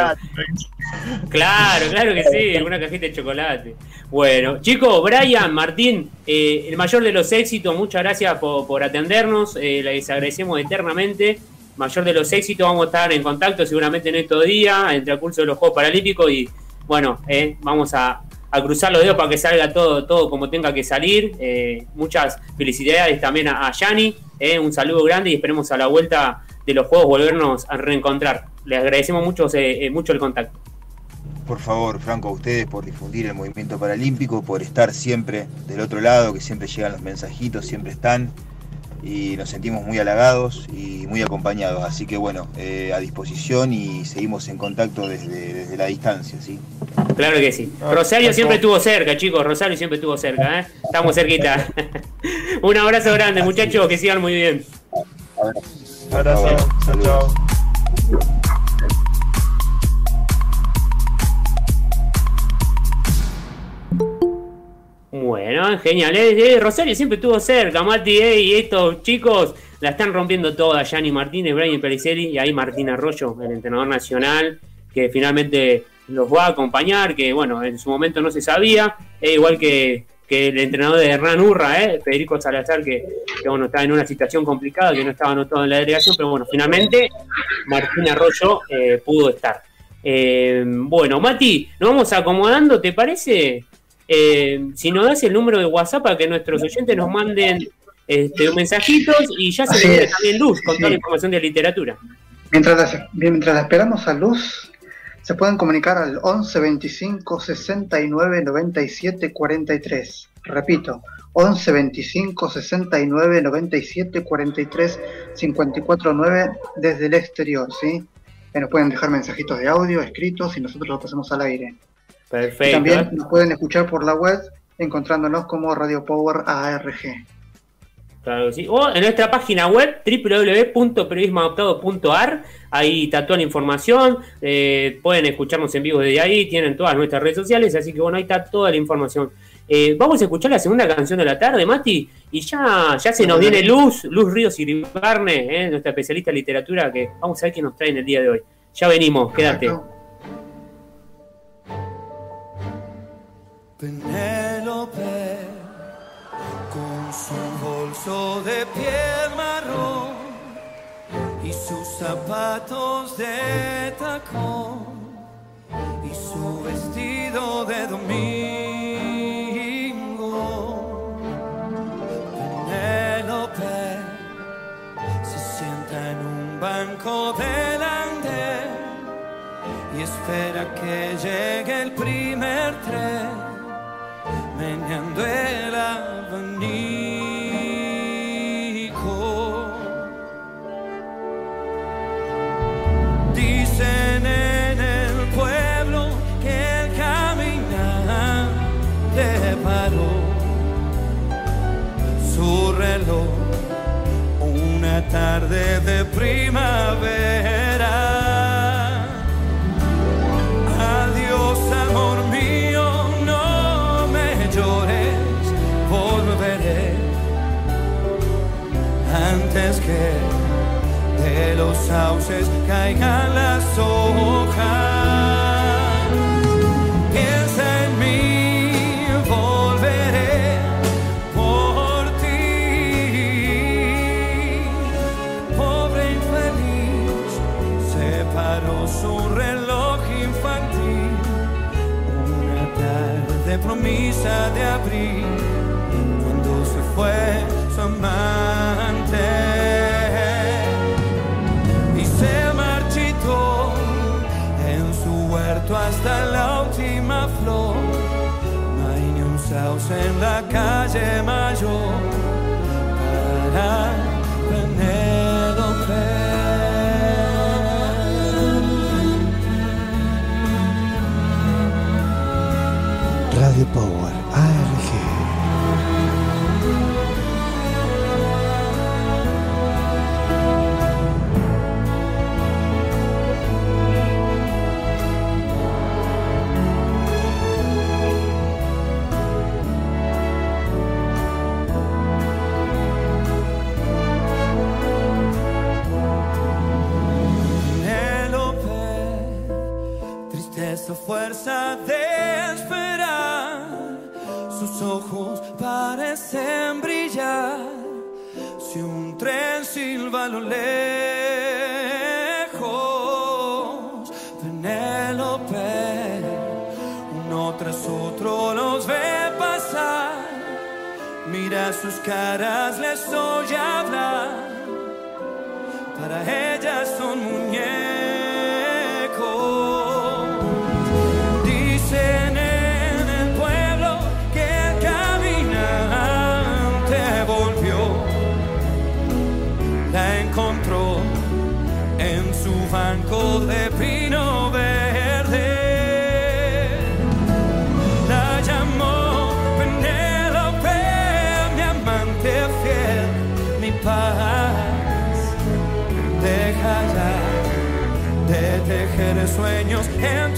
Claro, claro que sí, una cajita de chocolate. Bueno, chicos, Brian, Martín, eh, el mayor de los éxitos, muchas gracias por, atendernos, eh, les agradecemos eternamente. Mayor de los éxitos, vamos a estar en contacto seguramente en estos días, entre el curso de los Juegos Paralímpicos y bueno, eh, vamos a, a cruzar los dedos para que salga todo, todo como tenga que salir. Eh, muchas felicidades también a Yanni, eh, un saludo grande y esperemos a la vuelta de los juegos volvernos a reencontrar. Les agradecemos mucho, eh, mucho el contacto. Por favor, Franco, a ustedes por difundir el movimiento paralímpico, por estar siempre del otro lado, que siempre llegan los mensajitos, siempre están y nos sentimos muy halagados y muy acompañados. Así que bueno, a disposición y seguimos en contacto desde, desde la distancia. ¿sí? Claro que sí. Ah, Rosario siempre estuvo cerca, chicos. Rosario siempre estuvo cerca, ¿eh? Estamos cerquita. <laughs> Un abrazo grande, muchachos. Que sigan muy bien. Abrazo. Chao. Bueno, genial. ¿eh? Eh, Rosario siempre estuvo cerca, Mati, eh, y estos chicos la están rompiendo toda. Yanni Martínez, Brian Periceli y ahí Martín Arroyo, el entrenador nacional, que finalmente los va a acompañar, que bueno, en su momento no se sabía, e igual que, el entrenador de Hernán Urra, ¿eh? Federico Salazar, que, bueno, estaba en una situación complicada, que no estaba anotado en la delegación, pero bueno, finalmente Martín Arroyo eh, pudo estar. Eh, bueno, Mati, nos vamos acomodando, ¿te parece? Si nos das el número de WhatsApp para que nuestros oyentes nos manden este, mensajitos y ya se le también Luz con toda la información de literatura. Mientras, mientras esperamos a Luz, se pueden comunicar al 11 25 69 97 43. Repito, 11 25 69 97 43 54 9 desde el exterior, ¿sí? nos pueden dejar mensajitos de audio escritos y nosotros los pasamos al aire. Perfecto. también nos pueden escuchar por la web encontrándonos como Radio Power ARG. Claro sí. O en nuestra página web www.periodismoadoptado.ar, ahí está toda la información, eh, pueden escucharnos en vivo desde ahí, tienen todas nuestras redes sociales, así que bueno, ahí está toda la información. Eh, vamos a escuchar la segunda canción de la tarde, Mati, y ya, ya se nos viene Luz, Luz Ríos y eh, nuestra especialista en literatura, que vamos a ver qué nos trae en el día de hoy. Ya venimos, quédate. De piel marrón y sus zapatos de tacón y su vestido de domingo. Penélope se sienta en un banco delante y espera que llegue el primer tren meneando el abanico. Dicen en el pueblo que el caminar le paró su reloj una tarde de primavera. De los sauces caigan las hojas. Piensa en mí, volveré por ti. Pobre infeliz, separó su reloj infantil. Una tarde promesa de abril, cuando se fue su amante en la calle mayor lo lejos, Penélope, uno tras otro los ve pasar. Mira sus caras, les oye hablar para ella son muñecos. De pino verde. La llamó Penélope, mi amante fiel, mi paz deja ya de tejer sueños en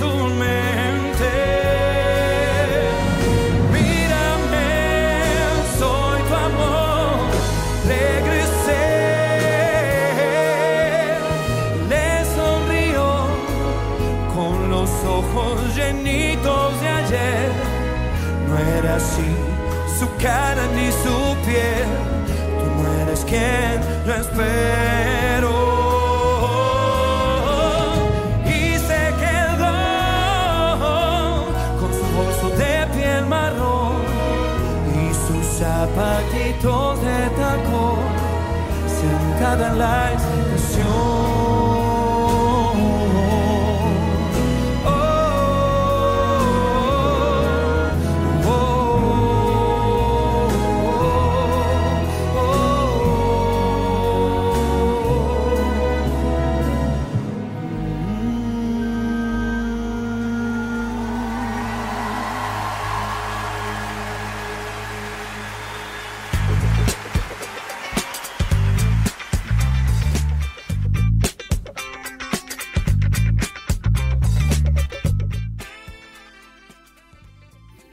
así su cara ni su piel. Tú no eres quien yo espero. Y se quedó con su bolso de piel marrón y sus zapatitos de tacón sentada en la estación.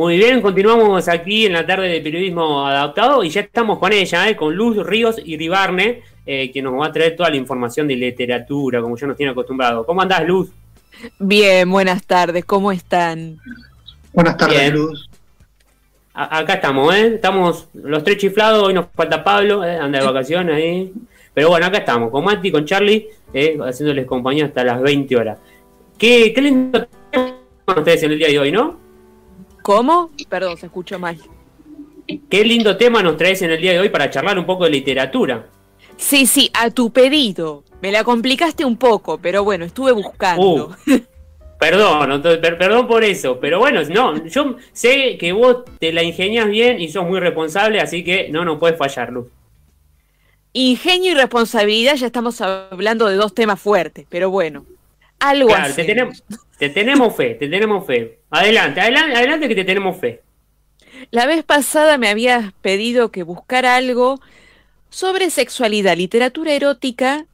Muy bien, continuamos aquí en la tarde de periodismo adaptado y ya estamos con ella, ¿eh? con Luz Ríos y Ribarne, eh, que nos va a traer toda la información de literatura, como ya nos tiene acostumbrado. ¿Cómo andás, Luz? Bien, buenas tardes, ¿cómo están? Buenas tardes, Bien. Luz. A- acá estamos, ¿eh? Estamos los tres chiflados, hoy nos falta Pablo, ¿eh? anda de vacaciones ahí. Pero bueno, acá estamos, con Mati, con Charlie, ¿eh? haciéndoles compañía hasta las 20 horas. Qué, qué lindo tema ustedes en el día de hoy, ¿no? ¿Cómo? Perdón, se escuchó mal. Qué lindo tema nos traes en el día de hoy para charlar un poco de literatura. Sí, sí, a tu pedido. Me la complicaste un poco, pero bueno, estuve buscando. Uh, perdón, te- perdón por eso, pero bueno, no, yo sé que vos te la ingenias bien y sos muy responsable, así que no nos puedes fallar, Luz. Ingenio y responsabilidad, ya estamos hablando de dos temas fuertes, pero bueno, algo Claro, te hacemos. tenemos, te tenemos fe, te tenemos fe. Adelante, adelante, adelante que te tenemos fe. La vez pasada me habías pedido que buscara algo sobre sexualidad, literatura erótica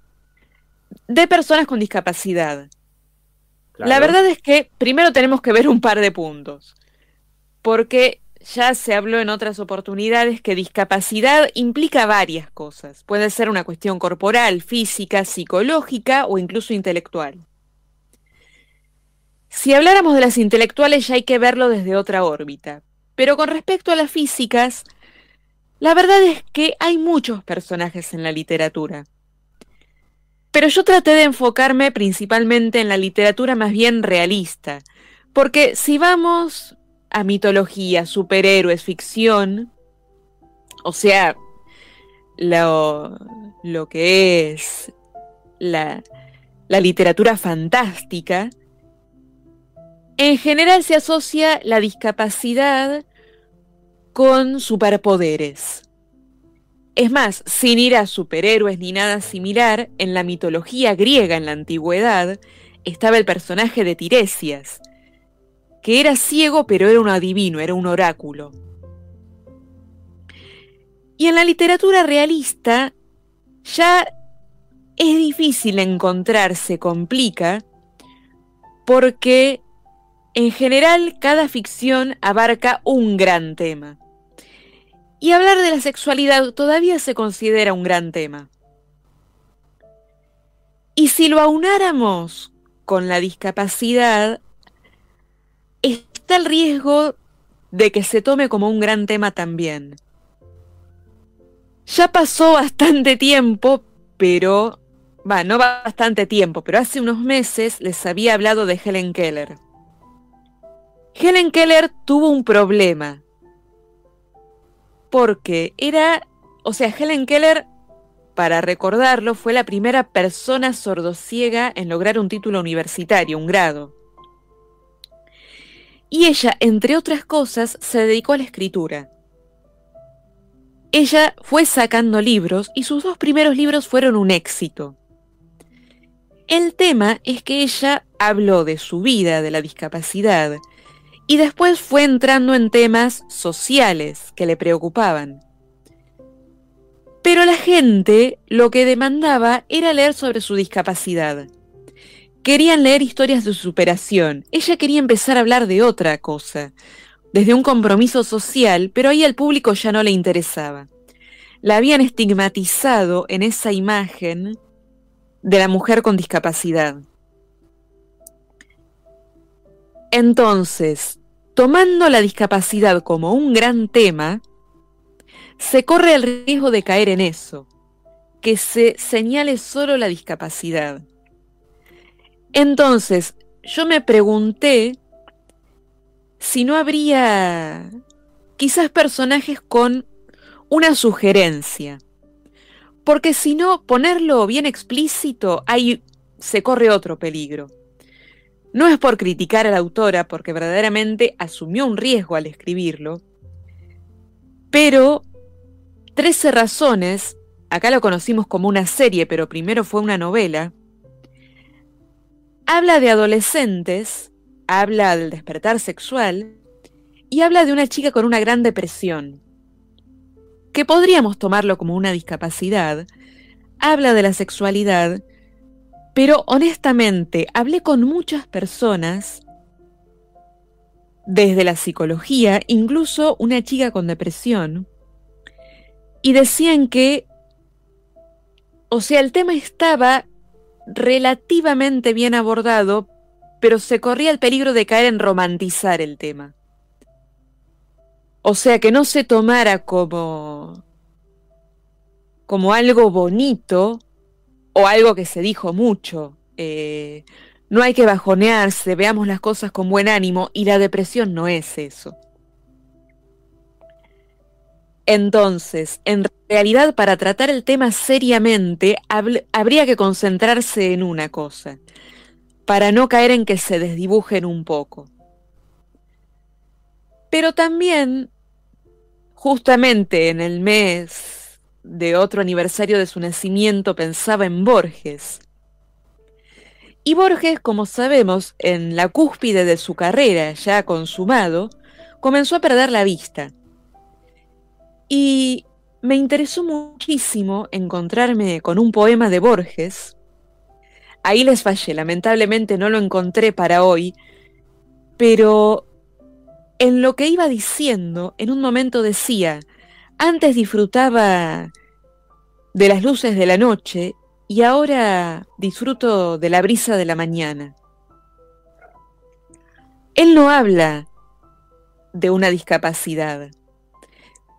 de personas con discapacidad. La verdad es que primero tenemos que ver un par de puntos, porque ya se habló en otras oportunidades que discapacidad implica varias cosas. Puede ser una cuestión corporal, física, psicológica o incluso intelectual. Si habláramos de las intelectuales ya hay que verlo desde otra órbita, pero con respecto a las físicas, la verdad es que hay muchos personajes en la literatura. Pero yo traté de enfocarme principalmente en la literatura más bien realista, porque si vamos a mitología, superhéroes, ficción, o sea, lo, que es la literatura fantástica, en general se asocia la discapacidad con superpoderes. Es más, sin ir a superhéroes ni nada similar, en la mitología griega en la antigüedad estaba el personaje de Tiresias, que era ciego pero era un adivino, era un oráculo. Y en la literatura realista ya es difícil encontrarse, complica, porque en general cada ficción abarca un gran tema. Y hablar de la sexualidad todavía se considera un gran tema. Y si lo aunáramos con la discapacidad, está el riesgo de que se tome como un gran tema también. Ya pasó bastante tiempo, pero... Va, no bastante tiempo, pero hace unos meses les había hablado de Helen Keller. Helen Keller tuvo un problema porque era, o sea, Helen Keller, para recordarlo, fue la primera persona sordociega en lograr un título universitario, un grado. Y ella, entre otras cosas, se dedicó a la escritura. Ella fue sacando libros y sus dos primeros libros fueron un éxito. El tema es que ella habló de su vida, de la discapacidad, y después fue entrando en temas sociales que le preocupaban. Pero la gente lo que demandaba era leer sobre su discapacidad. Querían leer historias de superación. Ella quería empezar a hablar de otra cosa, desde un compromiso social, pero ahí al público ya no le interesaba. La habían estigmatizado en esa imagen de la mujer con discapacidad. Entonces, tomando la discapacidad como un gran tema, se corre el riesgo de caer en eso, que se señale solo la discapacidad. Entonces, yo me pregunté si no habría quizás personajes con una sugerencia. Porque si no, ponerlo bien explícito, ahí se corre otro peligro. No es por criticar a la autora, porque verdaderamente asumió un riesgo al escribirlo, pero 13 razones, acá lo conocimos como una serie, pero primero fue una novela, habla de adolescentes, habla del despertar sexual y habla de una chica con una gran depresión, que podríamos tomarlo como una discapacidad, habla de la sexualidad, pero honestamente, hablé con muchas personas, desde la psicología, incluso una chica con depresión, y decían que, o sea, el tema estaba relativamente bien abordado, pero se corría el peligro de caer en romantizar el tema. O sea, que no se tomara como como algo bonito o algo que se dijo mucho. Eh, no hay que bajonearse, veamos las cosas con buen ánimo y la depresión no es eso. Entonces, en realidad para tratar el tema seriamente habría que concentrarse en una cosa, para no caer en que se desdibujen un poco. Pero también, justamente en el mes de otro aniversario de su nacimiento pensaba en Borges. Y Borges, como sabemos, en la cúspide de su carrera ya consumado, comenzó a perder la vista. Y me interesó muchísimo encontrarme con un poema de Borges. Ahí les fallé, lamentablemente no lo encontré para hoy, pero en lo que iba diciendo, en un momento decía, antes disfrutaba de las luces de la noche y ahora disfruto de la brisa de la mañana. Él no habla de una discapacidad,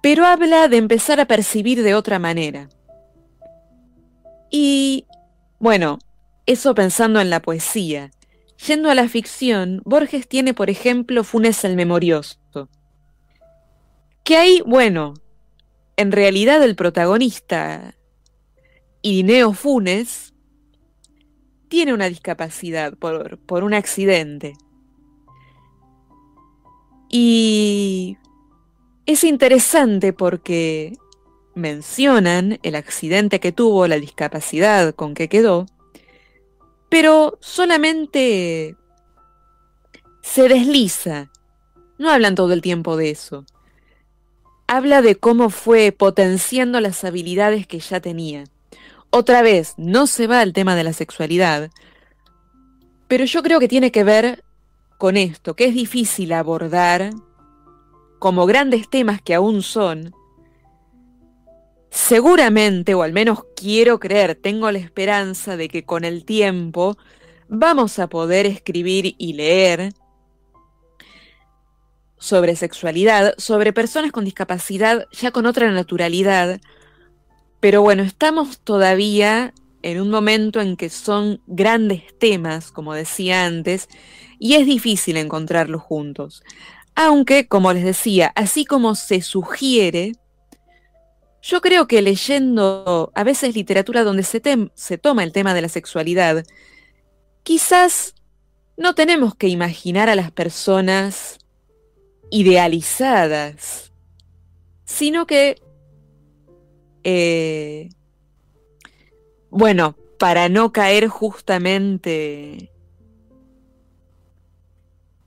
pero habla de empezar a percibir de otra manera. Y, bueno, eso pensando en la poesía. Yendo a la ficción, Borges tiene, por ejemplo, Funes el Memorioso. Que ahí, bueno, en realidad el protagonista, Irineo Funes, tiene una discapacidad por, por un accidente. Y es interesante porque mencionan el accidente que tuvo, la discapacidad con que quedó, pero solamente se desliza. No hablan todo el tiempo de eso. Habla de cómo fue potenciando las habilidades que ya tenía. Otra vez, no se va al tema de la sexualidad, pero yo creo que tiene que ver con esto, que es difícil abordar como grandes temas que aún son, seguramente, o al menos quiero creer, tengo la esperanza de que con el tiempo vamos a poder escribir y leer sobre sexualidad, sobre personas con discapacidad ya con otra naturalidad, pero bueno, estamos todavía en un momento en que son grandes temas, como decía antes, y es difícil encontrarlos juntos. Aunque, como les decía, así como se sugiere, yo creo que leyendo a veces literatura donde se, se toma el tema de la sexualidad, quizás no tenemos que imaginar a las personas idealizadas, sino que, eh, bueno, para no caer justamente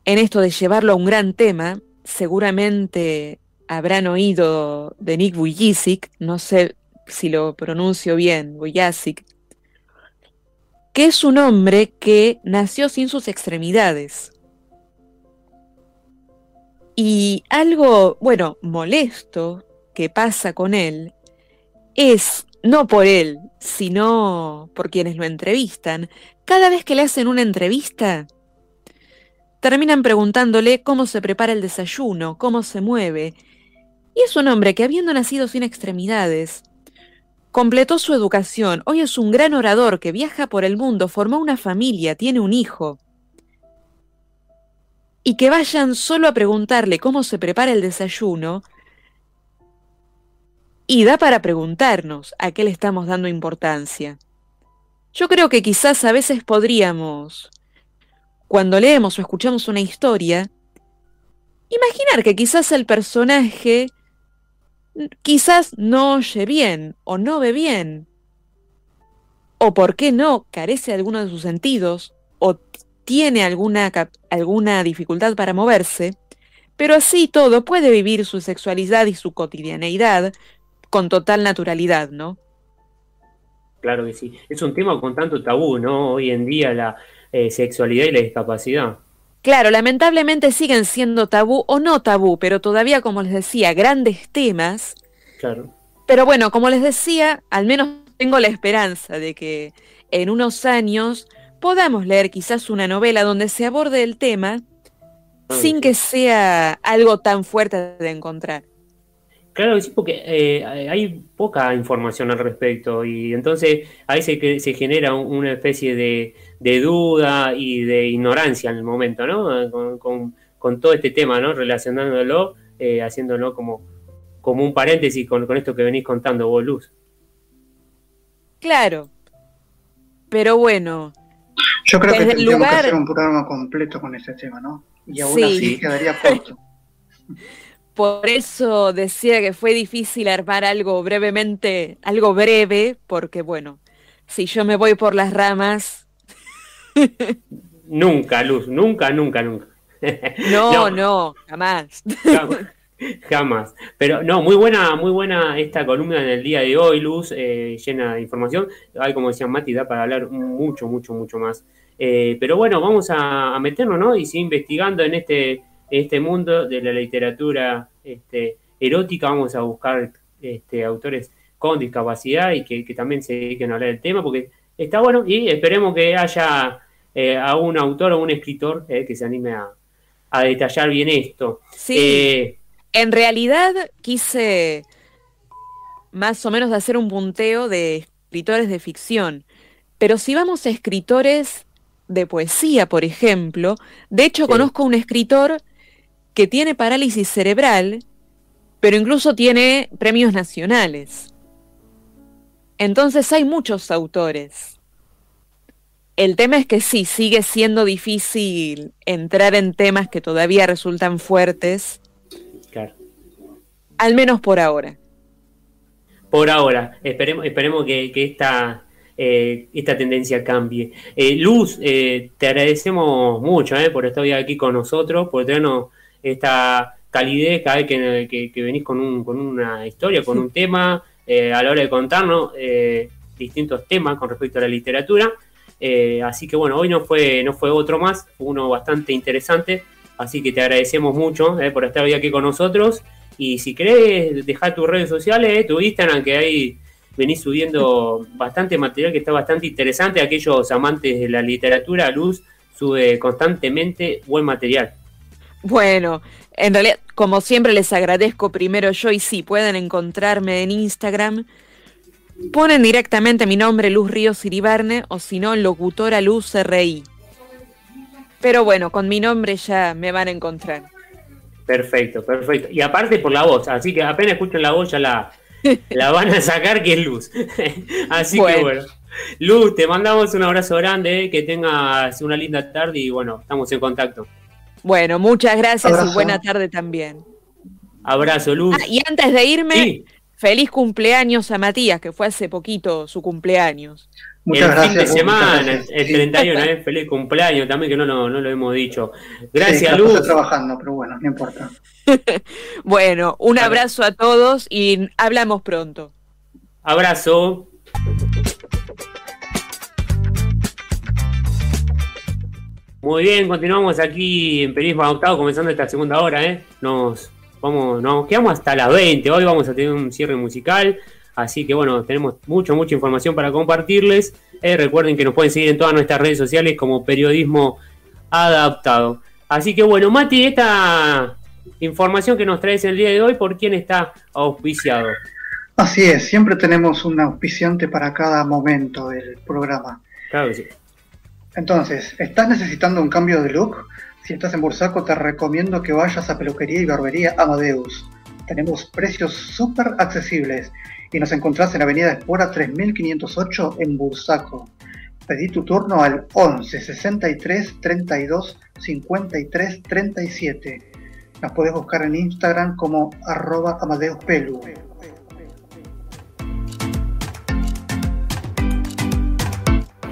en esto de llevarlo a un gran tema, seguramente habrán oído de Nick Vujicic, no sé si lo pronuncio bien, Vujicic, que es un hombre que nació sin sus extremidades. Y algo, bueno, molesto que pasa con él es, no por él, sino por quienes lo entrevistan, cada vez que le hacen una entrevista, terminan preguntándole cómo se prepara el desayuno, cómo se mueve. Y es un hombre que habiendo nacido sin extremidades, completó su educación, hoy es un gran orador que viaja por el mundo, formó una familia, tiene un hijo. Y que vayan solo a preguntarle cómo se prepara el desayuno, y da para preguntarnos a qué le estamos dando importancia. Yo creo que quizás a veces podríamos cuando leemos o escuchamos una historia, imaginar que quizás el personaje quizás no oye bien o no ve bien, o por qué no carece de alguno de sus sentidos, tiene alguna, alguna dificultad para moverse, pero así todo puede vivir su sexualidad y su cotidianeidad con total naturalidad, ¿no? Claro que sí. Es un tema con tanto tabú, ¿no? Hoy en día la, eh, sexualidad y la discapacidad. Claro, lamentablemente siguen siendo tabú o no tabú, pero todavía, como les decía, grandes temas. Claro. Pero bueno, como les decía, al menos tengo la esperanza de que en unos años podamos leer quizás una novela donde se aborde el tema sin que sea algo tan fuerte de encontrar. Claro que sí, porque eh, hay poca información al respecto y entonces ahí se, se genera una especie de, duda y de ignorancia en el momento, ¿no? Con, todo este tema, ¿no? Relacionándolo, eh, haciéndolo como, como un paréntesis con, esto que venís contando vos, Luz. Claro, pero bueno. Yo creo que tendríamos que hacer un programa completo con ese tema, ¿no? Y aún así quedaría corto. <laughs> Por eso decía que fue difícil armar algo brevemente, algo breve, porque bueno, si yo me voy por las ramas. nunca, Luz, nunca, nunca, nunca. No, <laughs> no, jamás. Jamás. Pero no, muy buena, muy buena esta columna en el día de hoy, Luz, eh, llena de información. Hay, como decía Mati, da para hablar mucho, mucho, mucho más. Eh, pero bueno, vamos a, meternos, ¿no? Y seguir investigando en este, este mundo de la literatura este, erótica. Vamos a buscar este, autores con discapacidad y que, también se dediquen a hablar del tema, porque está bueno y esperemos que haya eh, a un autor o un escritor que se anime a, a detallar bien esto. Sí. En realidad quise más o menos hacer un punteo de escritores de ficción, pero si vamos a escritores de poesía, por ejemplo, de hecho conozco un escritor que tiene parálisis cerebral, pero incluso tiene premios nacionales. Entonces hay muchos autores. El tema es que sí, sigue siendo difícil entrar en temas que todavía resultan fuertes al menos por ahora. Por ahora. Esperemos, esperemos que, esta, eh, esta tendencia cambie. Eh, Luz, eh, te agradecemos mucho por estar hoy aquí con nosotros, por tenernos esta calidez cada vez que, venís con, un, con una historia, con un <laughs> tema, a la hora de contarnos distintos temas con respecto a la literatura. así que bueno, hoy no fue, no fue otro más, fue uno bastante interesante. Así que te agradecemos mucho por estar hoy aquí con nosotros. Y si querés dejar tus redes sociales, tu Instagram, que ahí venís subiendo bastante material que está bastante interesante. Aquellos amantes de la literatura, Luz sube constantemente buen material. Bueno, en realidad, como siempre les agradezco primero yo y si pueden encontrarme en Instagram, ponen directamente mi nombre Luz Ríos Iribarne o si no, locutora Luz RI. Pero bueno, con mi nombre ya me van a encontrar. Perfecto, perfecto. Y aparte por la voz, así que apenas escuchen la voz ya la, <laughs> la van a sacar que es Luz. <laughs> así que bueno. Luz, te mandamos un abrazo grande, que tengas una linda tarde y bueno, estamos en contacto. Bueno, muchas gracias y buena tarde también. Abrazo, Luz. Ah, y antes de irme, feliz cumpleaños a Matías, que fue hace poquito su cumpleaños el fin de semana, el 31, ¿eh? feliz cumpleaños también, que no, no, lo hemos dicho. Gracias, Luz. Estoy trabajando, pero bueno, no importa. <laughs> bueno, un abrazo a todos y hablamos pronto. Abrazo. Muy bien, continuamos aquí en Periodismo Adoptado, comenzando esta segunda hora, ¿eh? Nos, vamos, nos quedamos hasta las 20. Hoy vamos a tener un cierre musical. Así que bueno, tenemos mucha, mucha información para compartirles. Eh, recuerden que nos pueden seguir en todas nuestras redes sociales como periodismo adaptado. Así que bueno, Mati, esta información que nos traes el día de hoy, ¿por quién está auspiciado? Así es, siempre tenemos un auspiciante para cada momento del programa. Claro que sí. Entonces, ¿estás necesitando un cambio de look? Si estás en Bursaco, te recomiendo que vayas a Peluquería y Barbería Amadeus. Tenemos precios súper accesibles y nos encontrás en Avenida Espora 3508 en Bursaco. Pedí tu turno al 11 63 32 53 37. Nos podés buscar en Instagram como arroba amadeuspelu.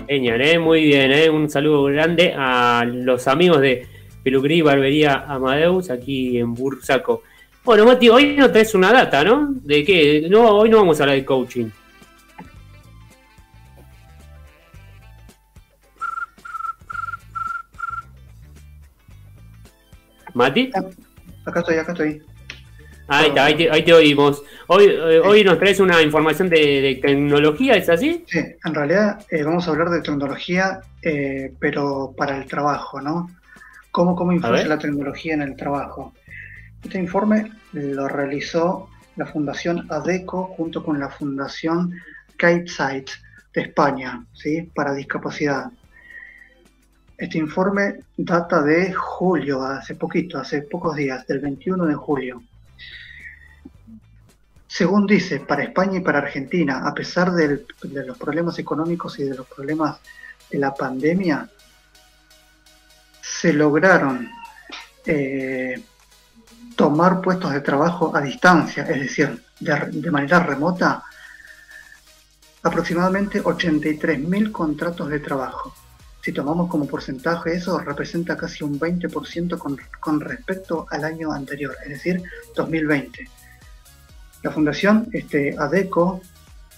Genial, ¿eh? muy bien, ¿eh? un saludo grande a los amigos de Peluquería y Barbería Amadeus aquí en Bursaco. Bueno, Mati, hoy no traes una data, ¿no? ¿De qué? No, hoy no vamos a hablar de coaching. ¿Mati? Acá estoy, acá estoy. Ahí está, ahí te, oímos. Hoy, eh, hoy nos traes una información de, tecnología, ¿es así? Sí, en realidad eh, vamos a hablar de tecnología, eh, pero para el trabajo, ¿no? ¿Cómo, cómo influye la tecnología en el trabajo? Este informe lo realizó la Fundación ADECO junto con la Fundación Kitesight de España, ¿sí? para discapacidad. Este informe data de julio, hace poquito, hace pocos días, del 21 de julio. Según dice, para España y para Argentina, a pesar de los problemas económicos y de los problemas de la pandemia, se lograron eh, tomar puestos de trabajo a distancia, es decir, de, manera remota, aproximadamente 83.000 contratos de trabajo. si tomamos como porcentaje eso, representa casi un 20% con, con respecto al año anterior, es decir, 2020. La fundación este, ADECO,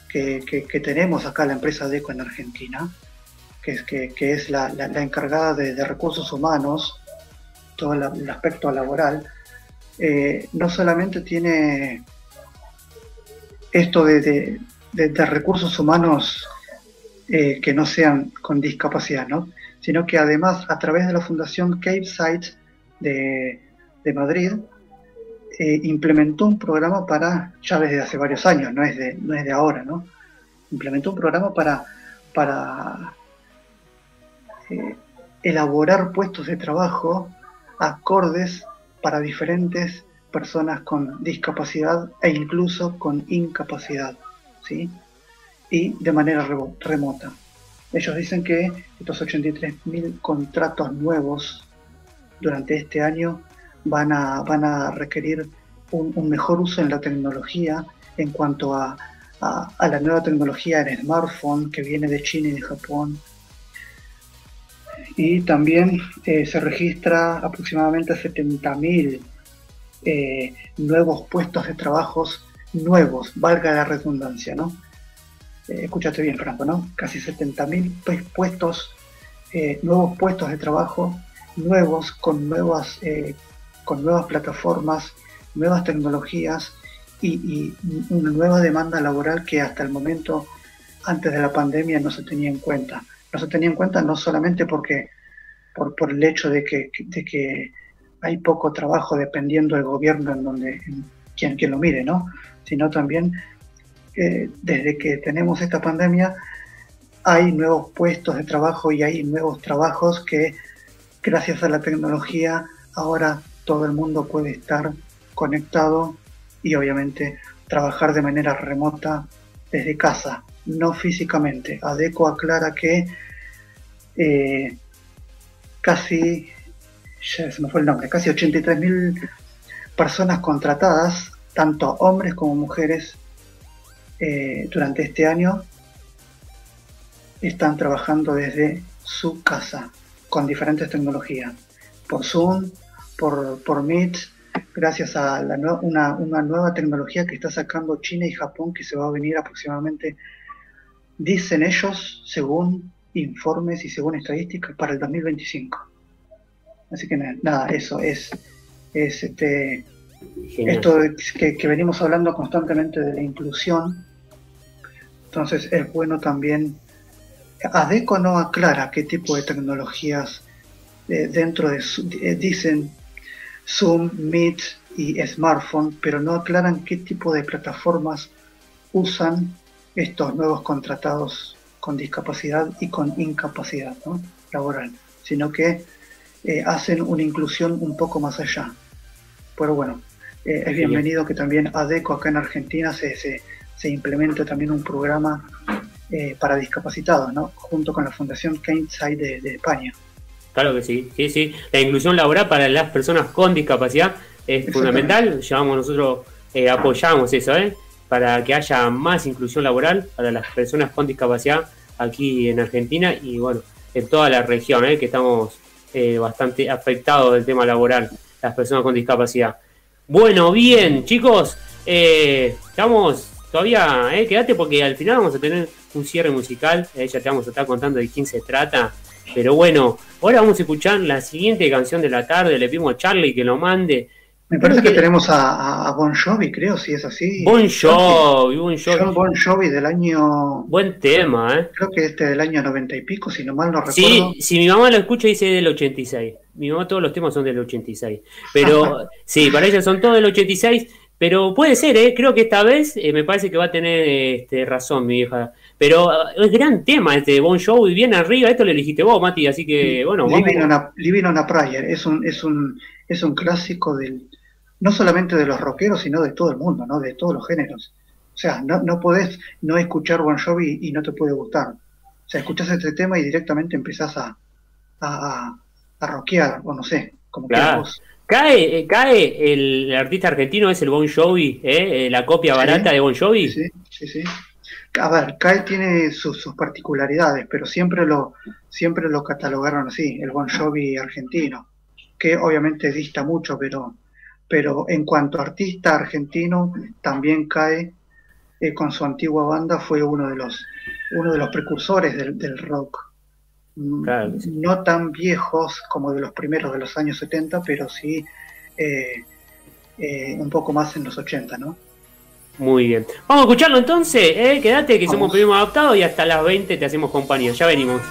que, tenemos acá, la empresa ADECO en Argentina, que es, que, es la, encargada de, recursos humanos, todo el, aspecto laboral, eh, no solamente tiene esto de, recursos humanos eh, que no sean con discapacidad, ¿no? sino que además a través de la Fundación Cape Sites de, Madrid eh, implementó un programa para, ya desde hace varios años, no es de, no es de ahora, ¿no? implementó un programa para, para elaborar puestos de trabajo acordes para diferentes personas con discapacidad e incluso con incapacidad, ¿sí? Y de manera remota. Ellos dicen que estos 83.000 contratos nuevos durante este año van a, van a requerir un, mejor uso en la tecnología en cuanto a, a, la nueva tecnología en smartphone que viene de China y de Japón. Y también eh, se registra aproximadamente 70.000 eh, nuevos puestos de trabajos nuevos, valga la redundancia, ¿no? Eh, escúchate bien, Franco, ¿no? Casi 70.000 puestos, eh, nuevos puestos de trabajo, nuevos, con nuevas, con nuevas plataformas, nuevas tecnologías y, una nueva demanda laboral que hasta el momento, antes de la pandemia, no se tenía en cuenta. No se tenía en cuenta no solamente porque por, el hecho de que, hay poco trabajo dependiendo del gobierno en donde quien, quien lo mire, ¿no? Sino también eh, desde que tenemos esta pandemia hay nuevos puestos de trabajo y hay nuevos trabajos que gracias a la tecnología ahora todo el mundo puede estar conectado y obviamente trabajar de manera remota desde casa, no físicamente. Adeco aclara que eh, casi ya se me fue el nombre, casi 83.000 personas contratadas, tanto hombres como mujeres, eh, durante este año están trabajando desde su casa con diferentes tecnologías, por Zoom, por, por Meet, gracias a una, una, nueva tecnología que está sacando China y Japón que se va a venir aproximadamente, dicen ellos, según informes y según estadísticas, para el 2025. Así que nada, eso es, es este, esto que, que, venimos hablando constantemente de la inclusión. Entonces es bueno también, ADECO no aclara qué tipo de tecnologías eh, dentro de, eh, dicen Zoom, Meet y smartphone, pero no aclaran qué tipo de plataformas usan estos nuevos contratados con discapacidad y con incapacidad laboral, sino que eh, hacen una inclusión un poco más allá. Pero bueno, eh, es bienvenido que también ADECO acá en Argentina se, se, implemente también un programa eh, para discapacitados, ¿no? junto con la Fundación Keyneside de, de España. Claro que sí, sí, sí. La inclusión laboral para las personas con discapacidad es fundamental. Llevamos nosotros, apoyamos eso, ¿eh? Para que haya más inclusión laboral para las personas con discapacidad aquí en Argentina y bueno, en toda la región, ¿eh? Que estamos eh, bastante afectado del tema laboral, las personas con discapacidad. Bueno, bien, chicos, eh, estamos todavía, eh, quédate porque al final vamos a tener un cierre musical, eh, ya te vamos a estar contando de quién se trata. Pero bueno, ahora vamos a escuchar la siguiente canción de la tarde, le pedimos a Charlie que lo mande me parece que, tenemos a, Bon Jovi, creo, si es así. Bon Jovi, Bon Jovi. Bon Jovi del año... Buen tema, ¿eh? Creo que este del año 90 y pico, si no mal no recuerdo. Sí, si mi mamá lo escucha dice del 86. Mi mamá todos los temas son del 86. Pero <laughs> sí, para ella son todos del 86. Pero puede ser, ¿eh? Creo que esta vez eh, me parece que va a tener este, razón mi hija. Pero uh, es gran tema este Bon Jovi, bien arriba. Esto lo elegiste vos, Mati, así que bueno. Living on a, Prayer es un, es un, es un clásico del no solamente de los rockeros, sino de todo el mundo, ¿no? De todos los géneros. O sea, no, no podés no escuchar Bon Jovi y no te puede gustar. O sea, escuchás este tema y directamente empezás a, a, a rockear, o no sé, como claro. Cae, eh, cae el, artista argentino, es el Bon Jovi, ¿eh? eh la copia barata de Bon Jovi. Sí, sí, sí. A ver, CAE tiene sus, sus particularidades, pero siempre lo, siempre lo catalogaron así, el Bon Jovi argentino, que obviamente dista mucho, pero, pero en cuanto a artista argentino, también CAE eh, con su antigua banda fue uno de los, uno de los precursores del, del rock. Mm, Claro. No tan viejos como de los primeros de los años 70, pero sí eh, eh, un poco más en los 80, ¿no? Muy bien. Vamos a escucharlo entonces, ¿eh? Quédate que somos Vamos. primos adaptados y hasta las 20 te hacemos compañía. Ya venimos.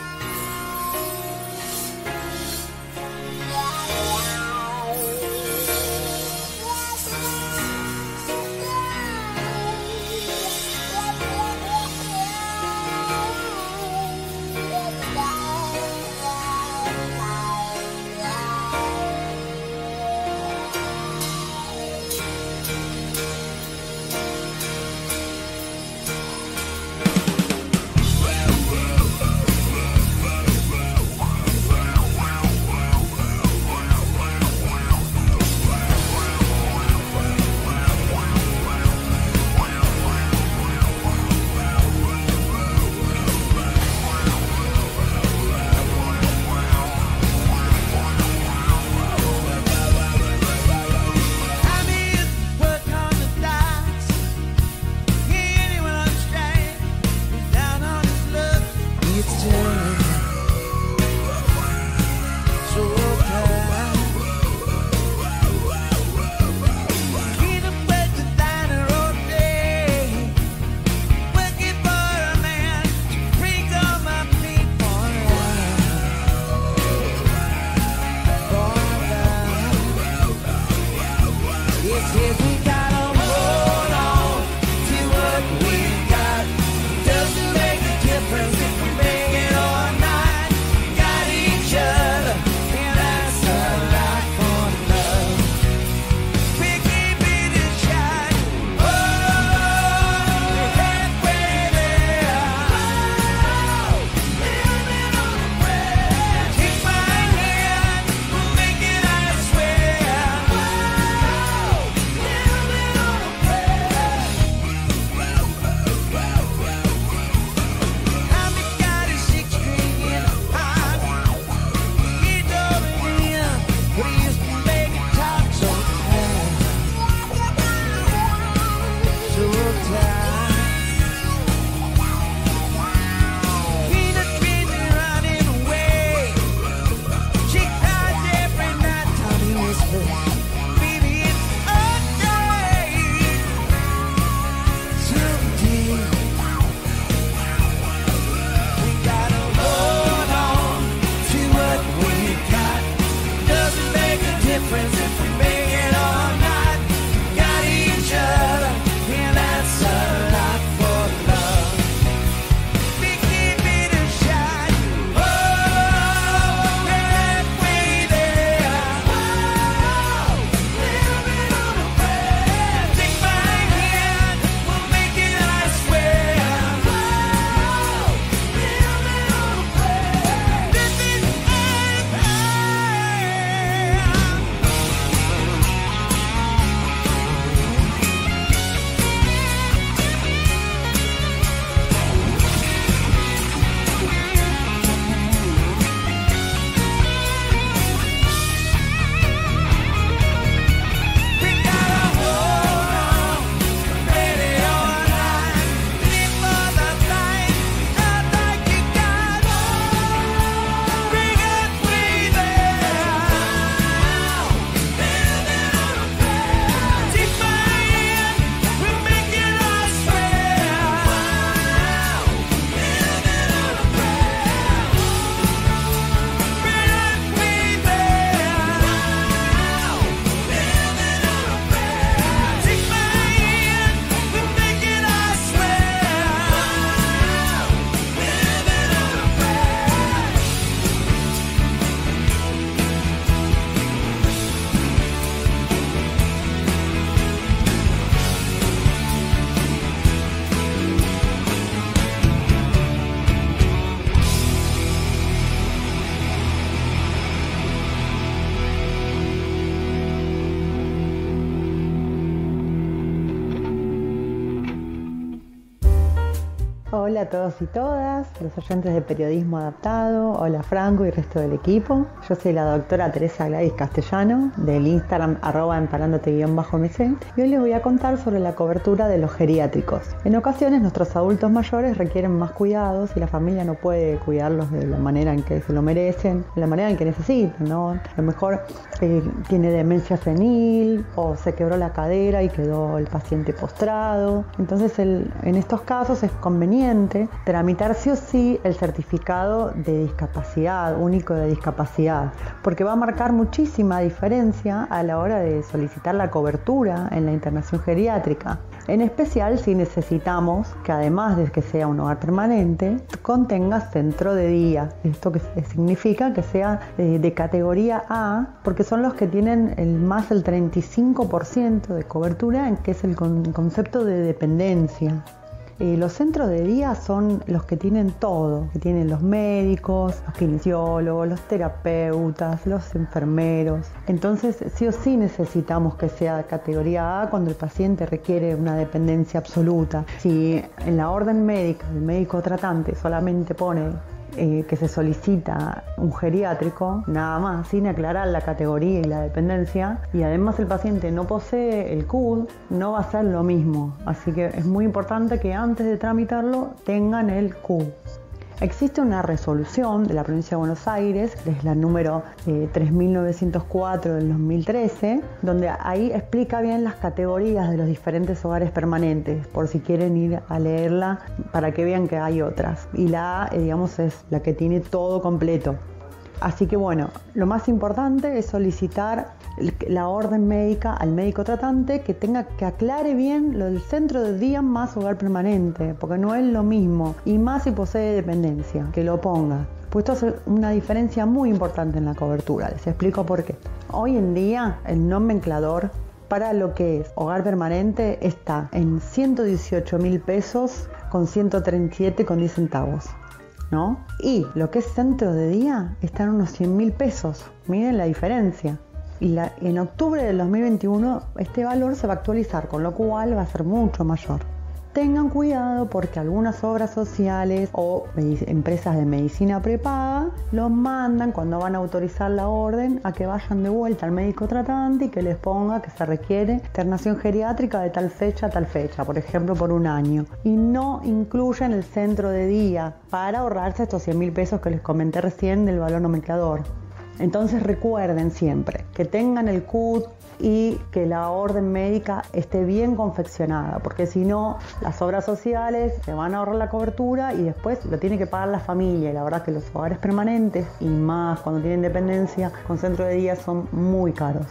Hola a todos y todas, los oyentes de Periodismo Adaptado, hola Franco y resto del equipo. Yo soy la doctora Teresa Gladys Castellano del Instagram arroba empalándote-mc y hoy les voy a contar sobre la cobertura de los geriátricos. En ocasiones nuestros adultos mayores requieren más cuidados y la familia no puede cuidarlos de la manera en que se lo merecen, de la manera en que necesitan, ¿no? A lo mejor eh, tiene demencia senil o se quebró la cadera y quedó el paciente postrado. Entonces en estos casos es conveniente tramitar sí o sí el certificado de discapacidad, único de discapacidad, porque va a marcar muchísima diferencia a la hora de solicitar la cobertura en la internación geriátrica. En especial si necesitamos que además de que sea un hogar permanente, contenga centro de día. Esto que significa que sea eh, de categoría A, porque son los que tienen el más del 35% de cobertura, que es el concepto de dependencia. Eh, los centros de día son los que tienen todo, que tienen los médicos, los kinesiólogos, los terapeutas, los enfermeros. Entonces, sí o sí necesitamos que sea categoría A cuando el paciente requiere una dependencia absoluta. Si en la orden médica el médico tratante solamente pone eh, que se solicita un geriátrico, nada más, sin aclarar la categoría y la dependencia, y además el paciente no posee el CUD, no va a ser lo mismo. Así que es muy importante que antes de tramitarlo tengan el CUD. Existe una resolución de la provincia de Buenos Aires, que es la número 3904 eh, del 2013, donde ahí explica bien las categorías de los diferentes hogares permanentes, por si quieren ir a leerla para que vean que hay otras. Y la A, eh, digamos, es la que tiene todo completo. Así que bueno, lo más importante es solicitar la orden médica al médico tratante que tenga que aclare bien lo del centro de día más hogar permanente, porque no es lo mismo, y más si posee dependencia, que lo ponga. Pues esto hace una diferencia muy importante en la cobertura, les explico por qué. Hoy en día el nomenclador para lo que es hogar permanente está en 118 mil pesos con 137 con 10 centavos. ¿No? Y lo que es centro de día está en unos 100 mil pesos. Miren la diferencia. Y en octubre del 2021 este valor se va a actualizar, con lo cual va a ser mucho mayor tengan cuidado porque algunas obras sociales o empresas de medicina prepaga los mandan cuando van a autorizar la orden a que vayan de vuelta al médico tratante y que les ponga que se requiere internación geriátrica de tal fecha a tal fecha, por ejemplo por un año, y no incluyen el centro de día para ahorrarse estos 100 mil pesos que les comenté recién del valor nomenclador. Entonces recuerden siempre que tengan el CUT y que la orden médica esté bien confeccionada, porque si no, las obras sociales se van a ahorrar la cobertura y después lo tiene que pagar la familia. Y la verdad que los hogares permanentes y más cuando tienen dependencia con centro de día son muy caros.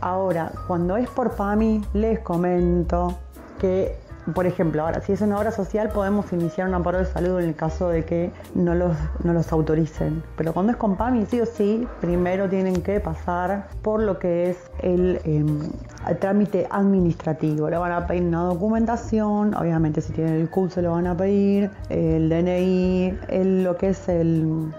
Ahora, cuando es por PAMI, les comento que por ejemplo, ahora, si es una obra social, podemos iniciar un amparo de salud en el caso de que no los, no los autoricen. Pero cuando es con PAMI, sí o sí, primero tienen que pasar por lo que es el, em, trámite administrativo. Le van a pedir una documentación, obviamente si tienen el CUT se lo van a pedir, el DNI, lo que es el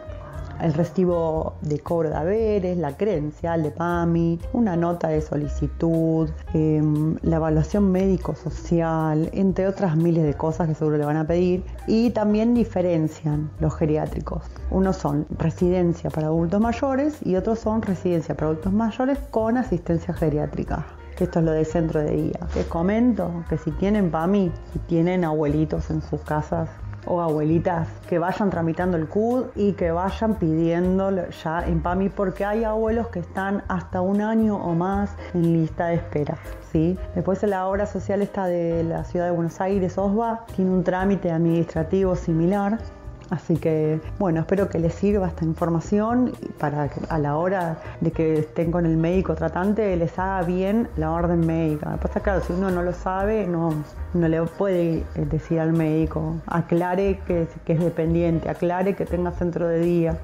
el recibo de cobro de haberes, la credencial de PAMI, una nota de solicitud, em, la evaluación médico-social, entre otras miles de cosas que seguro le van a pedir. Y también diferencian los geriátricos. Unos son residencia para adultos mayores y otros son residencia para adultos mayores con asistencia geriátrica esto es lo de centro de día. Les comento que si tienen PAMI, si tienen abuelitos en sus casas o abuelitas que vayan tramitando el CUD y que vayan pidiendo ya en PAMI porque hay abuelos que están hasta un año o más en lista de espera. ¿sí? Después la obra social está de la ciudad de Buenos Aires, OSBA, tiene un trámite administrativo similar Así que, bueno, espero que les sirva esta información para que a la hora de que estén con el médico tratante les haga bien la orden médica. Pasa, claro, si uno no lo sabe, no, no le puede decir al médico, aclare que, que es dependiente, aclare que tenga centro de día.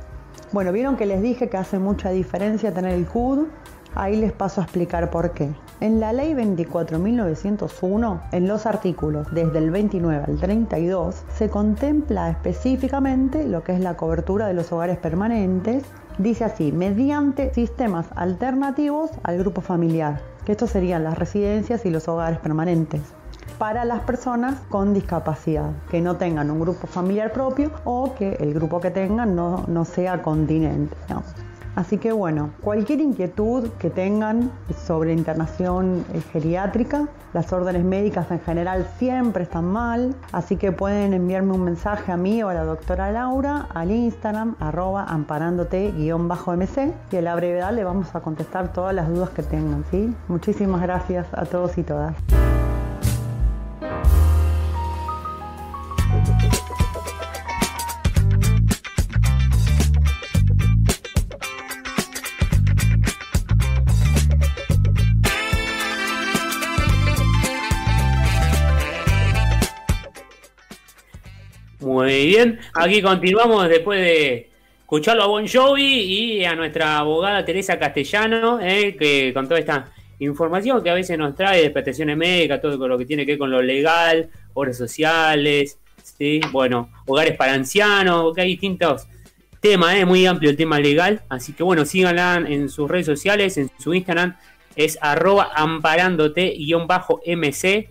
Bueno, vieron que les dije que hace mucha diferencia tener el CUD. Ahí les paso a explicar por qué. En la ley 24.901, en los artículos desde el 29 al 32, se contempla específicamente lo que es la cobertura de los hogares permanentes. Dice así, mediante sistemas alternativos al grupo familiar, que estos serían las residencias y los hogares permanentes. para las personas con discapacidad, que no tengan un grupo familiar propio o que el grupo que tengan no, no sea continente. Así que bueno, cualquier inquietud que tengan sobre internación eh, geriátrica, las órdenes médicas en general siempre están mal, así que pueden enviarme un mensaje a mí o a la doctora Laura al Instagram arroba amparándote-mc y a la brevedad le vamos a contestar todas las dudas que tengan. ¿sí? Muchísimas gracias a todos y todas. Muy bien, aquí continuamos después de escucharlo a Bon Jovi y a nuestra abogada Teresa Castellano, eh, que con toda esta información que a veces nos trae de prestaciones médicas, todo lo que tiene que ver con lo legal, obras sociales, ¿sí? bueno, hogares para ancianos, que hay distintos temas, es eh, muy amplio el tema legal, así que bueno, síganla en sus redes sociales, en su Instagram es arroba amparándote-mc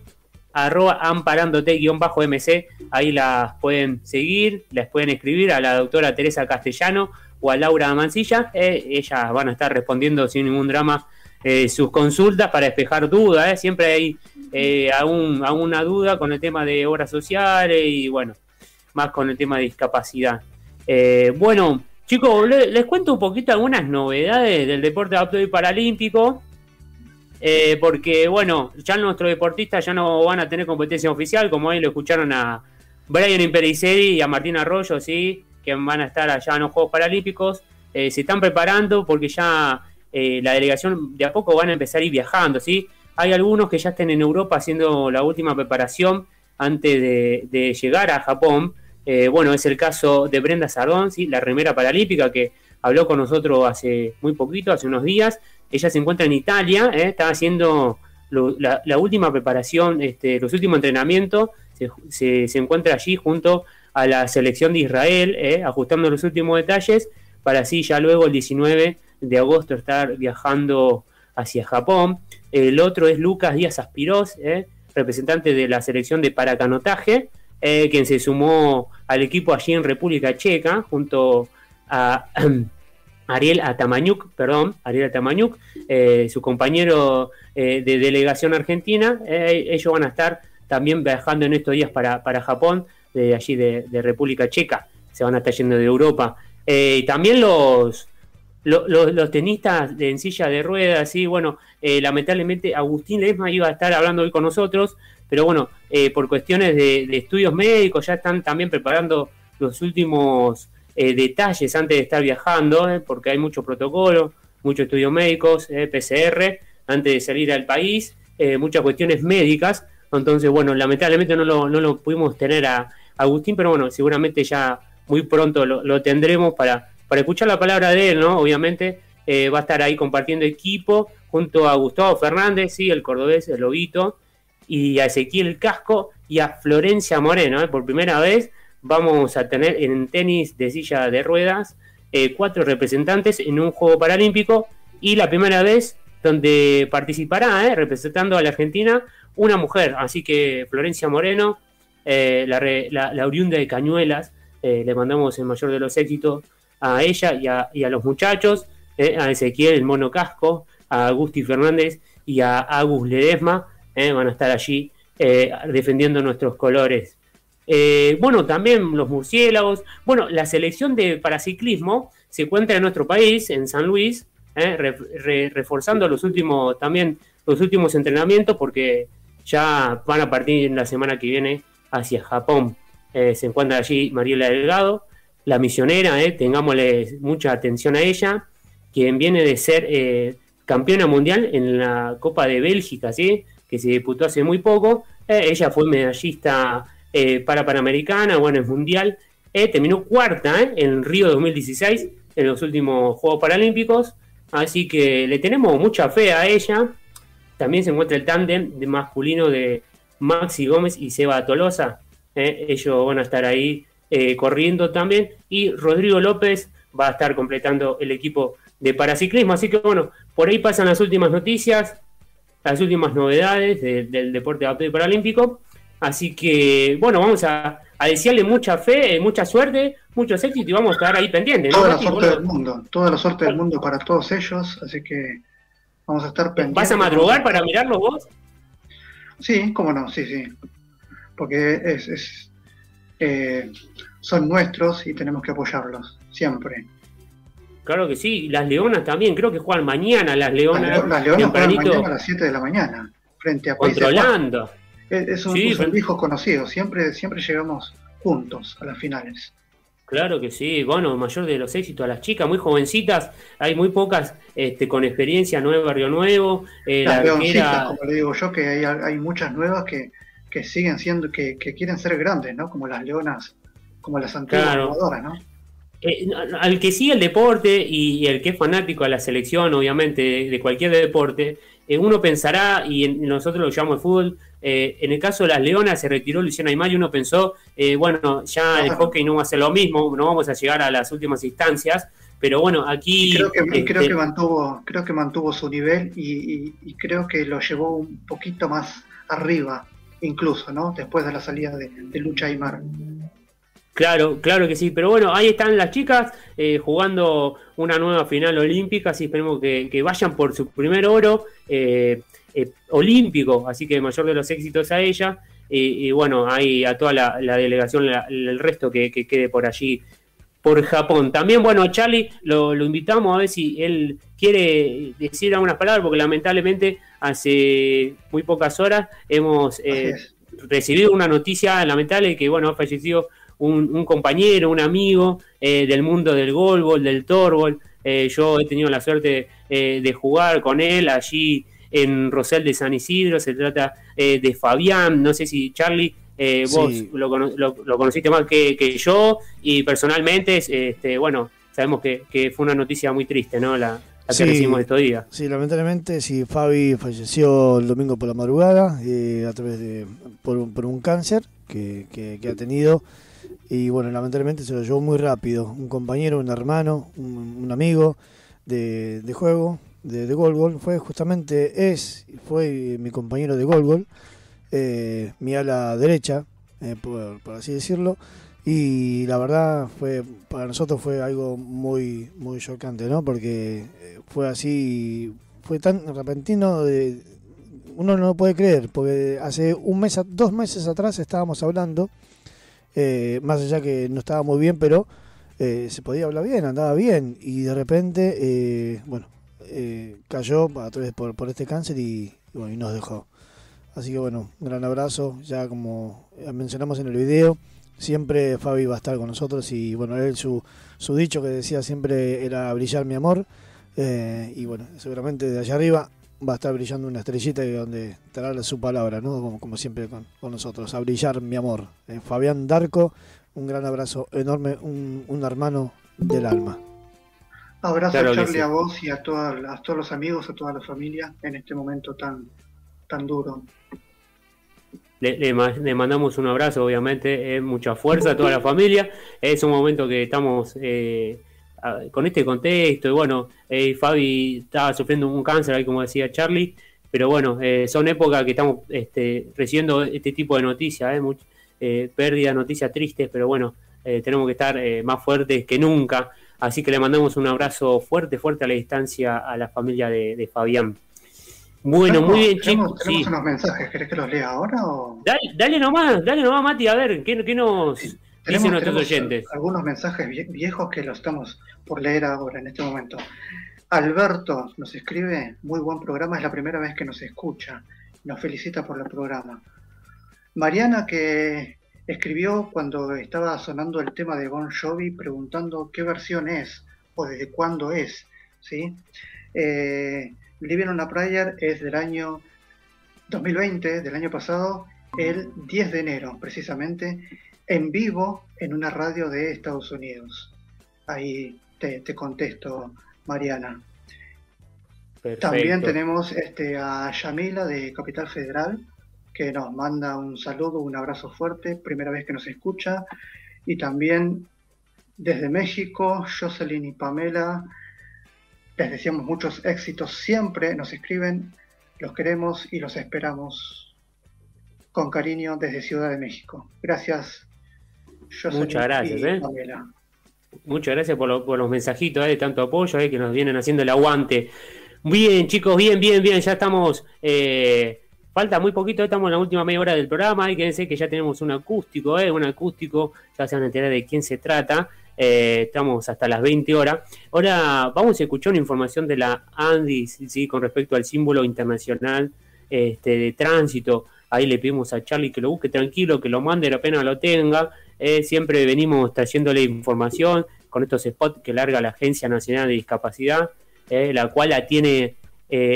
arroba amparándote-mc, ahí las pueden seguir, les pueden escribir a la doctora Teresa Castellano o a Laura Mancilla, eh, ellas van a estar respondiendo sin ningún drama eh, sus consultas para despejar dudas, eh. siempre hay alguna duda con el tema de obras sociales y bueno, más con el tema de discapacidad. bueno, chicos, les, cuento un poquito algunas novedades del deporte apto y paralímpico. Eh, porque, bueno, ya nuestros deportistas ya no van a tener competencia oficial, como ahí lo escucharon a Brian Impericeri y a Martín Arroyo, ¿sí? que van a estar allá en los Juegos Paralímpicos. Eh, se están preparando porque ya eh, la delegación de a poco van a empezar a ir viajando, ¿sí? Hay algunos que ya estén en Europa haciendo la última preparación antes de, llegar a Japón. bueno, es el caso de Brenda Sardón, ¿sí? la remera paralímpica que habló con nosotros hace muy poquito, hace unos días, ella se encuentra en Italia, ¿eh? está haciendo la, última preparación, este, los últimos entrenamientos, se, encuentra allí junto a la selección de Israel, ¿eh? ajustando los últimos detalles, para así ya luego el 19 de agosto estar viajando hacia Japón. El otro es Lucas Díaz Aspirós, ¿eh? representante de la selección de paracanotaje, quien se sumó al equipo allí en República Checa, junto a <clears throat> Ariel Atamañuk, perdón, Ariel Atamañuk, eh, su compañero eh, de delegación argentina, eh, ellos van a estar también viajando en estos días para, Japón, de allí de, República Checa, se van a estar yendo de Europa. y también los, los, tenistas de en silla de ruedas, sí, bueno, lamentablemente Agustín Lesma iba a estar hablando hoy con nosotros, pero bueno, por cuestiones de estudios médicos ya están también preparando los últimos eh, detalles antes de estar viajando, eh, porque hay mucho protocolo, muchos estudios médicos, eh, PCR, antes de salir al país, muchas cuestiones médicas. Entonces, bueno, lamentablemente no lo, no lo pudimos tener a, Agustín, pero bueno, seguramente ya muy pronto lo, tendremos para, para escuchar la palabra de él, ¿no? Obviamente va a estar ahí compartiendo equipo junto a Gustavo Fernández, sí, el cordobés, el lobito, y a Ezequiel Casco y a Florencia Moreno, por primera vez vamos a tener en tenis de silla de ruedas eh, cuatro representantes en un juego paralímpico y la primera vez donde participará, eh, representando a la Argentina, una mujer. Así que Florencia Moreno, eh, la, oriunda de Cañuelas, le mandamos el mayor de los éxitos a ella y a, los muchachos, a Ezequiel, el mono casco, a Agusti Fernández y a Agus Ledesma, van a estar allí defendiendo nuestros colores. Eh, bueno, también los murciélagos. Bueno, la selección de paraciclismo se encuentra en nuestro país, en San Luis, eh, reforzando los últimos, también los últimos entrenamientos, porque ya van a partir la semana que viene hacia Japón. Eh, se encuentra allí Mariela Delgado, la misionera, tengámosle mucha atención a ella, quien viene de ser campeona mundial en la Copa de Bélgica, ¿sí? que se disputó hace muy poco. ella fue medallista eh, para Panamericana, bueno, es mundial. Eh, terminó cuarta eh, en Río 2016, en los últimos Juegos Paralímpicos. Así que le tenemos mucha fe a ella. También se encuentra el tándem de masculino de Maxi Gómez y Seba Tolosa. ellos van a estar ahí corriendo también. Y Rodrigo López va a estar completando el equipo de paraciclismo. Así que bueno, por ahí pasan las últimas noticias. las últimas novedades del deporte adaptado y paralímpico. Así que, bueno, vamos a, desearle mucha fe, mucha suerte, muchos éxitos y vamos a estar ahí pendientes. Toda la suerte del mundo, toda la suerte del mundo para todos ellos, así que vamos a estar pendientes. ¿Vas a madrugar para mirarlos vos? Sí, cómo no, sí, sí. Porque es, eh, son nuestros y tenemos que apoyarlos, siempre. Claro que sí, las Leonas también, creo que juegan mañana las Leonas. Las, Leonas juegan mañana a las 7 de la mañana, frente a Controlando. Es, un, sí, son hijos conocidos, siempre, siempre llegamos juntos a las finales. Claro que sí, bueno, mayor de los éxitos a las chicas, muy jovencitas, hay muy pocas este, con experiencia, Nuevo Barrio Nuevo. Eh, las la como le digo yo, que hay, hay muchas nuevas que, que siguen siendo, que, que, quieren ser grandes, ¿no? Como las leonas, como las antiguas jugadoras, ¿no? Eh, al que sigue el deporte y, el que es fanático a la selección, obviamente, de, cualquier deporte, eh, uno pensará, y nosotros lo llamamos fútbol, eh, en el caso de las Leonas se retiró Luciana Aymar y uno pensó, bueno, ya el hockey no va a ser lo mismo, no vamos a llegar a las últimas instancias, pero bueno, aquí... Creo que, creo este que, mantuvo, creo que mantuvo su nivel y, creo que lo llevó un poquito más arriba, incluso, ¿no? Después de la salida de, de Lucha Aymar. Claro, claro que sí, pero bueno, ahí están las chicas eh, jugando una nueva final olímpica, así esperemos que, vayan por su primer oro eh, eh, olímpico, así que mayor de los éxitos a ella, y bueno, ahí a toda la, delegación, el resto que, quede por allí, por Japón. También, bueno, Charlie lo, invitamos a ver si él quiere decir algunas palabras, porque lamentablemente hace muy pocas horas hemos recibido una noticia lamentable que, bueno, ha fallecido un, compañero, un amigo eh, del mundo del golbol, del torbol. Eh, yo he tenido la suerte eh, de jugar con él allí en Rosel de San Isidro. Se trata de Fabián. No sé si Charlie, vos lo, conociste más que, yo. Y personalmente, este, bueno, sabemos que, que, fue una noticia muy triste, ¿no? La, que recibimos estos días. Sí, lamentablemente, sí, Fabi falleció el domingo por la madrugada a través de por, un cáncer que, que ha tenido. Y bueno, lamentablemente se lo llevó muy rápido. Un compañero, un hermano, un, amigo de, juego, de, de Gol Fue justamente, es, fue mi compañero de Gol eh, mi ala derecha, eh, por, así decirlo. Y la verdad fue para nosotros fue algo muy muy chocante, ¿no? Porque eh, fue así, fue tan repentino de, uno no lo puede creer, porque hace un mes, dos meses atrás estábamos hablando eh, más allá que no estaba muy bien, pero eh, se podía hablar bien, andaba bien, y de repente, eh, bueno, cayó a través por, por este cáncer y, bueno, y nos dejó. Así que bueno, un gran abrazo, ya como mencionamos en el video, siempre Fabi va a estar con nosotros y bueno, él su, su dicho que decía siempre era brillar mi amor, y bueno, seguramente de allá arriba va a estar brillando una estrellita y donde estará su palabra, ¿no? Como, como siempre con, nosotros, a brillar mi amor. Eh, Fabián Darco, un gran abrazo enorme, un, un hermano del alma. Abrazo a Charlie, a vos y a, todos los amigos, a toda la familia en este momento tan, tan duro. Le, le, mandamos un abrazo, obviamente, eh, mucha fuerza a toda la familia. Es un momento que estamos eh, con este contexto, y bueno, eh, Fabi estaba sufriendo un cáncer, ahí como decía Charlie, pero bueno, eh, son épocas que estamos este, recibiendo este tipo de noticias, eh, eh pérdidas, noticias tristes, pero bueno, tenemos que estar más fuertes que nunca, así que le mandamos un abrazo fuerte, fuerte a la distancia a la familia de, Fabián. Bueno, muy bien, chicos. Tenemos unos mensajes, ¿querés que los lea ahora? O? Dale, dale nomás, dale nomás, Mati, a ver, ¿qué, qué nos dicen nuestros oyentes? Algunos mensajes viejos que los estamos por leer ahora, en este momento. Alberto nos escribe, muy buen programa, es la primera vez que nos escucha, nos felicita por el programa. Mariana que escribió cuando estaba sonando el tema de Bon Jovi preguntando qué versión es o desde cuándo es. ¿sí? Eh, Living on a Prayer es del año 2020, del año pasado, el 10 de enero precisamente, en vivo en una radio de Estados Unidos. Ahí te, contesto, Mariana. También tenemos este, a Yamila de Capital Federal, que nos manda un saludo, un abrazo fuerte, primera vez que nos escucha. Y también desde México, Jocelyn y Pamela, les deseamos muchos éxitos siempre, nos escriben Los queremos y los esperamos con cariño desde Ciudad de México. Gracias. Muchas gracias. ¿eh? Muchas gracias por, los mensajitos ¿eh? de tanto apoyo ¿eh? que nos vienen haciendo el aguante. Bien, chicos, bien, bien, bien. Ya estamos. Eh, falta muy poquito, estamos en la última media hora del programa. Y quédense que ya tenemos un acústico, ¿eh? un acústico. Ya se van a enterar de quién se trata. Eh, estamos hasta las 20 horas. Ahora vamos a escuchar una información de la ANDIS ¿sí? con respecto al símbolo internacional este, de tránsito. Ahí le pedimos a Charlie que lo busque tranquilo, que lo mande apenas lo tenga. Eh, siempre venimos trayéndole información con estos spots que larga la Agencia Nacional de Discapacidad, eh, la cual la tiene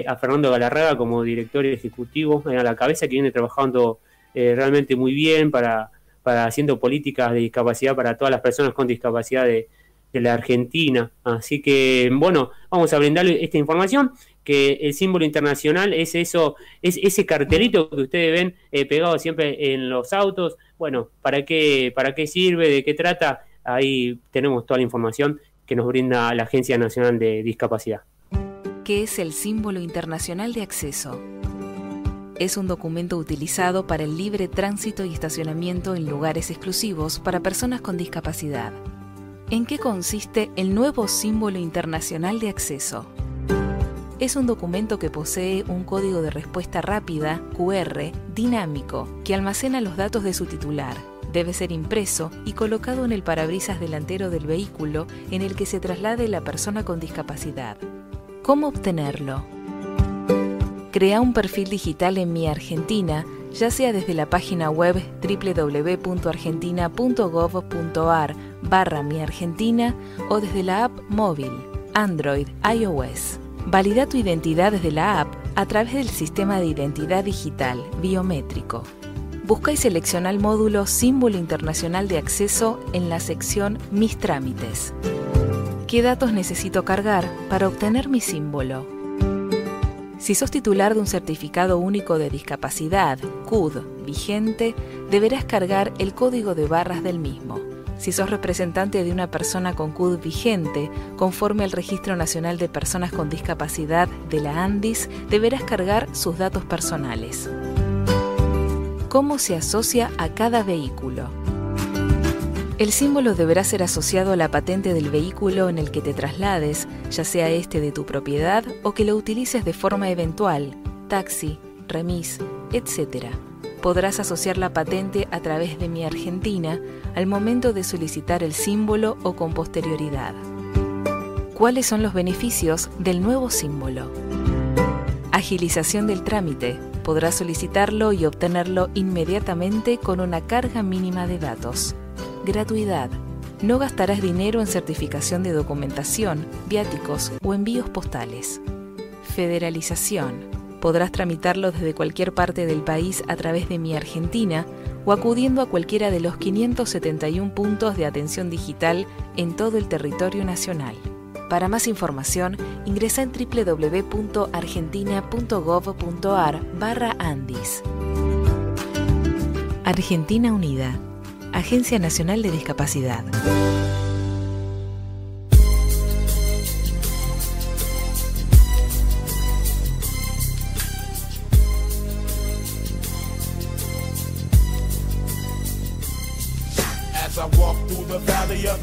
a Fernando Galarraga como director ejecutivo a la cabeza, que viene trabajando realmente muy bien para para haciendo políticas de discapacidad para todas las personas con discapacidad de, la Argentina. Así que, bueno, vamos a brindarle esta información, que el símbolo internacional es eso, es ese cartelito que ustedes ven eh, pegado siempre en los autos. Bueno, ¿para qué, ¿para qué sirve? ¿De qué trata? Ahí tenemos toda la información que nos brinda la Agencia Nacional de Discapacidad. ¿Qué es el símbolo internacional de acceso? Es un documento utilizado para el libre tránsito y estacionamiento en lugares exclusivos para personas con discapacidad. ¿En qué consiste el nuevo símbolo internacional de acceso? Es un documento que posee un código de respuesta rápida, QR, dinámico, que almacena los datos de su titular. Debe ser impreso y colocado en el parabrisas delantero del vehículo en el que se traslade la persona con discapacidad. ¿Cómo obtenerlo? Crea un perfil digital en Mi Argentina, ya sea desde la página web www.argentina.gov.ar barra Mi Argentina o desde la app móvil, Android, iOS. Valida tu identidad desde la app a través del sistema de identidad digital biométrico. Busca y selecciona el módulo Símbolo Internacional de Acceso en la sección Mis trámites. ¿Qué datos necesito cargar para obtener mi símbolo? Si sos titular de un certificado único de discapacidad, CUD, vigente, deberás cargar el código de barras del mismo. Si sos representante de una persona con CUD vigente, conforme al Registro Nacional de Personas con Discapacidad de la ANDIS, deberás cargar sus datos personales. ¿Cómo se asocia a cada vehículo? El símbolo deberá ser asociado a la patente del vehículo en el que te traslades, ya sea este de tu propiedad o que lo utilices de forma eventual, taxi, remis, etc. Podrás asociar la patente a través de Mi Argentina al momento de solicitar el símbolo o con posterioridad. ¿Cuáles son los beneficios del nuevo símbolo? Agilización del trámite. Podrás solicitarlo y obtenerlo inmediatamente con una carga mínima de datos. Gratuidad. No gastarás dinero en certificación de documentación, viáticos o envíos postales. Federalización. Podrás tramitarlo desde cualquier parte del país a través de Mi Argentina o acudiendo a cualquiera de los 571 puntos de atención digital en todo el territorio nacional. Para más información, ingresa en www.argentina.gov.ar barra Andis. Argentina Unida Agencia Nacional de Discapacidad.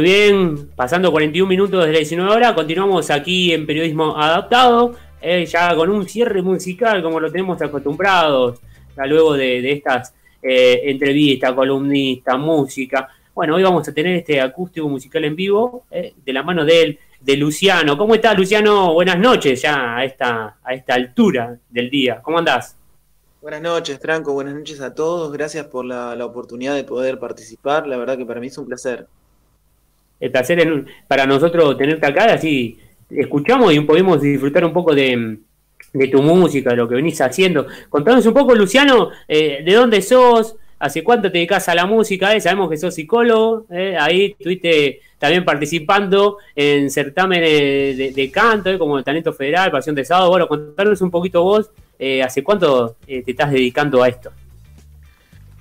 Muy bien, pasando 41 minutos de la 19 horas, continuamos aquí en Periodismo Adaptado, eh, ya con un cierre musical como lo tenemos acostumbrados, ya luego de, estas eh, entrevistas, columnistas, música. Bueno, hoy vamos a tener este acústico musical en vivo eh, de la mano de de Luciano. ¿Cómo estás, Luciano? Buenas noches ya a esta, a esta altura del día. ¿Cómo andás? Buenas noches, Franco. Buenas noches a todos. Gracias por la oportunidad de poder participar. La verdad que para mí es un placer. El placer en- para nosotros tenerte acá, así escuchamos y podemos disfrutar un poco de, tu música, de lo que venís haciendo. Contanos un poco, Luciano, eh, de dónde sos, hace cuánto te dedicas a la música, eh, sabemos que sos psicólogo, eh, ahí estuviste también participando en certámenes de, canto, eh, como el Talento Federal, Pasión de Sábado. Bueno, contanos un poquito vos, eh, hace cuánto te estás dedicando a esto.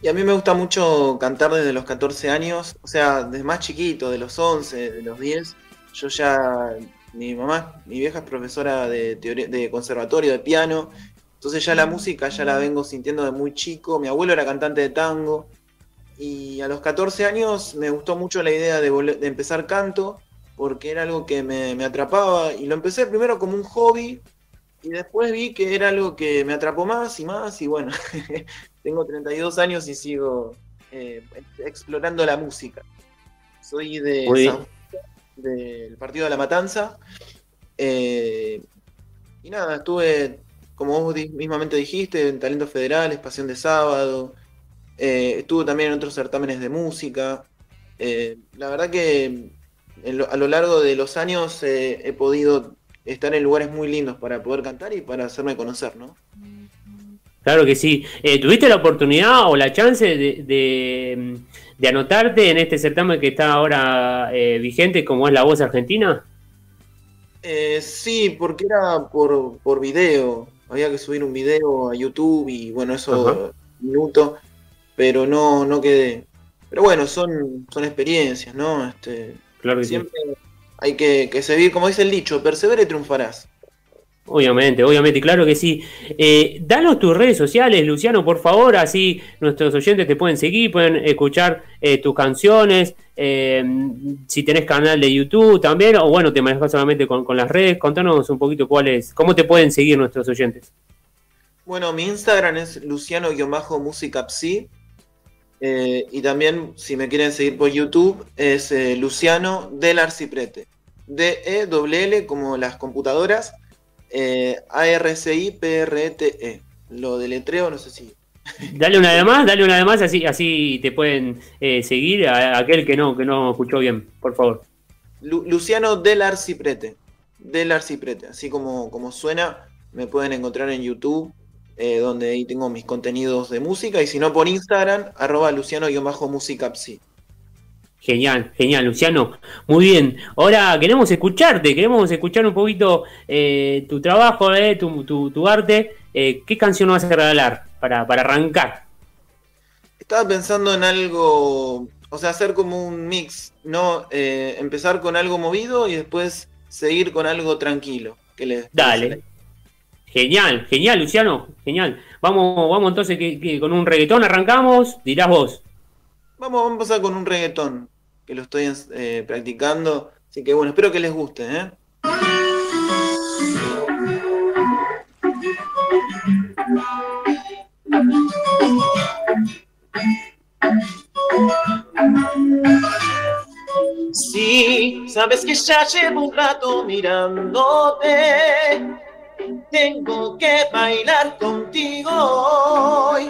Y a mí me gusta mucho cantar desde los 14 años, o sea, desde más chiquito, de los 11, de los 10. Yo ya, mi mamá, mi vieja es profesora de, teoría, de conservatorio de piano, entonces ya la música ya la vengo sintiendo de muy chico. Mi abuelo era cantante de tango y a los 14 años me gustó mucho la idea de, de empezar canto porque era algo que me, me atrapaba y lo empecé primero como un hobby y después vi que era algo que me atrapó más y más y bueno, <laughs> tengo 32 años y sigo eh, explorando la música. Soy de del partido de la Matanza. eh, y nada, estuve, como vos mismamente dijiste, en Talentos Federales, Pasión de Sábado. eh, estuve también en otros certámenes de música. eh, la verdad que lo- a lo largo de los años he podido estar en lugares muy lindos para poder cantar y para hacerme conocer, ¿no? Claro que sí. Eh, ¿Tuviste la oportunidad o la chance de, de, de anotarte en este certamen que está ahora eh, vigente, como es La Voz Argentina? Eh, sí, porque era por, por video. Había que subir un video a YouTube y bueno, eso Ajá. minuto, pero no, no quedé. Pero bueno, son, son experiencias, ¿no? Este, Claro que sí. siempre hay que, que seguir, como dice el dicho, persevera y triunfarás. Obviamente, obviamente, claro que sí. Eh, danos tus redes sociales, Luciano, por favor, así nuestros oyentes te pueden seguir, pueden escuchar eh, tus canciones, eh, si tenés canal de YouTube también, o bueno, te manejas solamente con, con las redes, contanos un poquito cuál es, cómo te pueden seguir nuestros oyentes. Bueno, mi Instagram es luciano-musicapsi. Y también, si me quieren seguir por YouTube, es Luciano del Arciprete. D-E-L-L como las computadoras. Eh, A-R-C-I-P-R-E-T-E. Lo deletreo, no sé si. Dale una de más, dale una de más, así, así te pueden eh, seguir a, a aquel que no, que no escuchó bien, por favor. Lu- Luciano del Arciprete. Del Arciprete. Así como, como suena, me pueden encontrar en YouTube, eh, donde ahí tengo mis contenidos de música. Y si no, por Instagram, arroba luciano-musicapsi. Genial, genial, Luciano. Muy bien. Ahora queremos escucharte, queremos escuchar un poquito eh, tu trabajo, eh, tu, tu- tu arte. Eh, ¿Qué canción vas a regalar para, para arrancar? Estaba pensando en algo, o sea, hacer como un mix, ¿no? Eh, empezar con algo movido y después seguir con algo tranquilo. Que le, Dale. Genial, genial, Luciano. Genial. Vamos, vamos entonces que, que con un reggaetón arrancamos. Dirás vos. Vamos, vamos a empezar con un reggaetón, que lo estoy eh, practicando. Así que bueno, espero que les guste, ¿eh? Sí, sabes que ya llevo un rato mirándote. Tengo que bailar contigo hoy.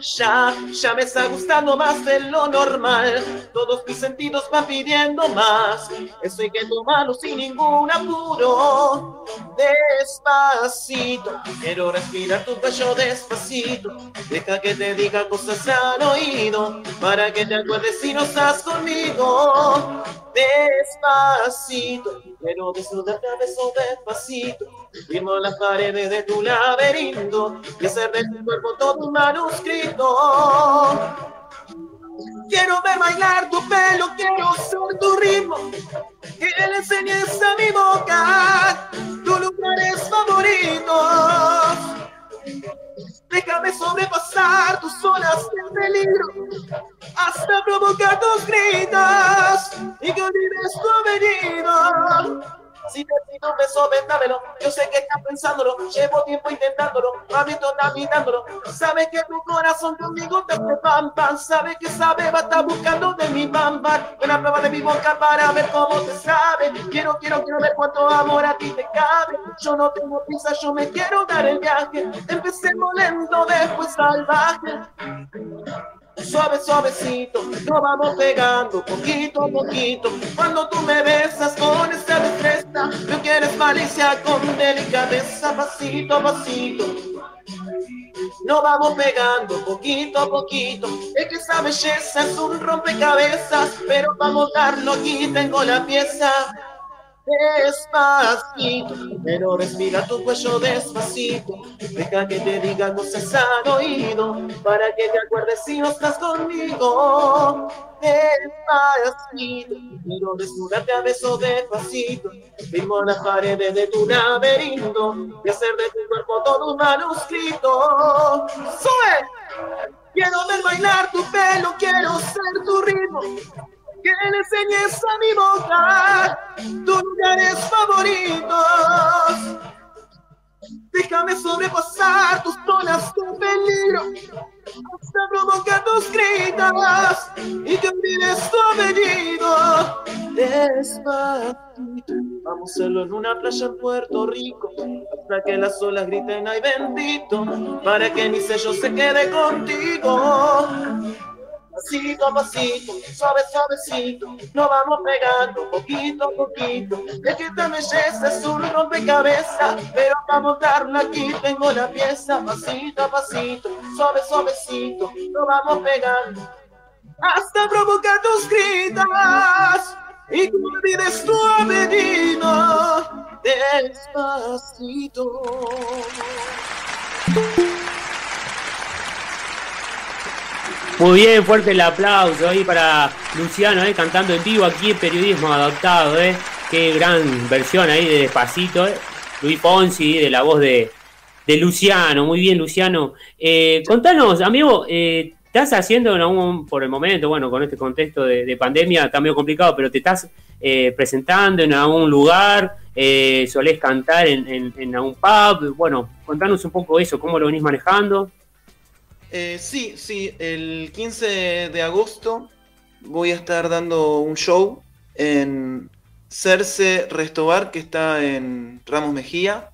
Ya, ya me está gustando más de lo normal. Todos mis sentidos van pidiendo más. Eso hay que sin ningún apuro. Despacito, quiero respirar tu cuello despacito. Deja que te diga cosas al oído. Para que te acuerdes si no estás conmigo. Despacito, quiero desnudarte a beso despacito. Firmo las paredes de tu laberinto y hacer de tu cuerpo todo un manuscrito. Quiero ver bailar tu pelo, quiero ser tu ritmo. Que le enseñes a mi boca tus lugares favoritos. Déjame sobrepasar tus zonas de peligro hasta provocar tus gritos y que olvides tu apellido. Si pido un beso, ven, dámelo. Yo sé que estás pensándolo, llevo tiempo intentándolo. Mami, tú estás mirándolo. Sabes que tu corazón conmigo te hace pam pam. Que sabe, va a estar buscando de mi pam. Una prueba de mi boca para ver cómo te sabe. Quiero, quiero, quiero ver cuánto amor a ti te cabe. Yo no tengo prisa, yo me quiero dar el viaje. Empecemos lento, después salvaje. Suave, suavecito, nos vamos pegando poquito a poquito. Cuando tú me besas con esa destreza, no quieres malicia con delicadeza, pasito a pasito. Nos vamos pegando poquito a poquito. Es que esa belleza es un rompecabezas, pero para montarlo aquí tengo la pieza. Despacito, pero respira tu cuello despacito. Deja que te diga cosas al oído, para que te acuerdes si no estás conmigo. Despacito, pero desnudarte a beso despacito. Firmo las paredes de tu laberinto y hacer de tu cuerpo todo un manuscrito. ¡Sube! Quiero ver bailar tu pelo, quiero ser tu ritmo. Que le enseñes a mi boca tus lugares favoritos. Déjame sobrepasar tus zonas de peligro hasta provocar tus gritos y que olvides tu apellido. Despacito, vamos a hacerlo en una playa en Puerto Rico hasta que las olas griten ay bendito para que mi sello se quede contigo. Pasito a pasito, suave, suavecito, nos vamos pegando poquito a poquito. Es que esta belleza es un rompecabezas, pero para montarlo aquí tengo la pieza, pasito a pasito, suave, suavecito, nos vamos pegando. Hasta provocar tus gritos y que olvides tu apellido despacito. Muy bien, fuerte el aplauso ahí para Luciano, eh, cantando en vivo aquí en Periodismo Adaptado. Eh. Qué gran versión ahí de Despacito. Eh. Luis Ponzi, de la voz de, de Luciano. Muy bien, Luciano. Eh, contanos, amigo, eh, ¿estás haciendo en algún, por el momento, bueno, con este contexto de, pandemia, está medio complicado, pero te estás eh, presentando en algún lugar? Eh, ¿Solés cantar en, en, en algún pub? Bueno, contanos un poco eso, ¿cómo lo venís manejando? Eh, sí, sí, el 15 de agosto voy a estar dando un show en Cerce Restobar, que está en Ramos Mejía,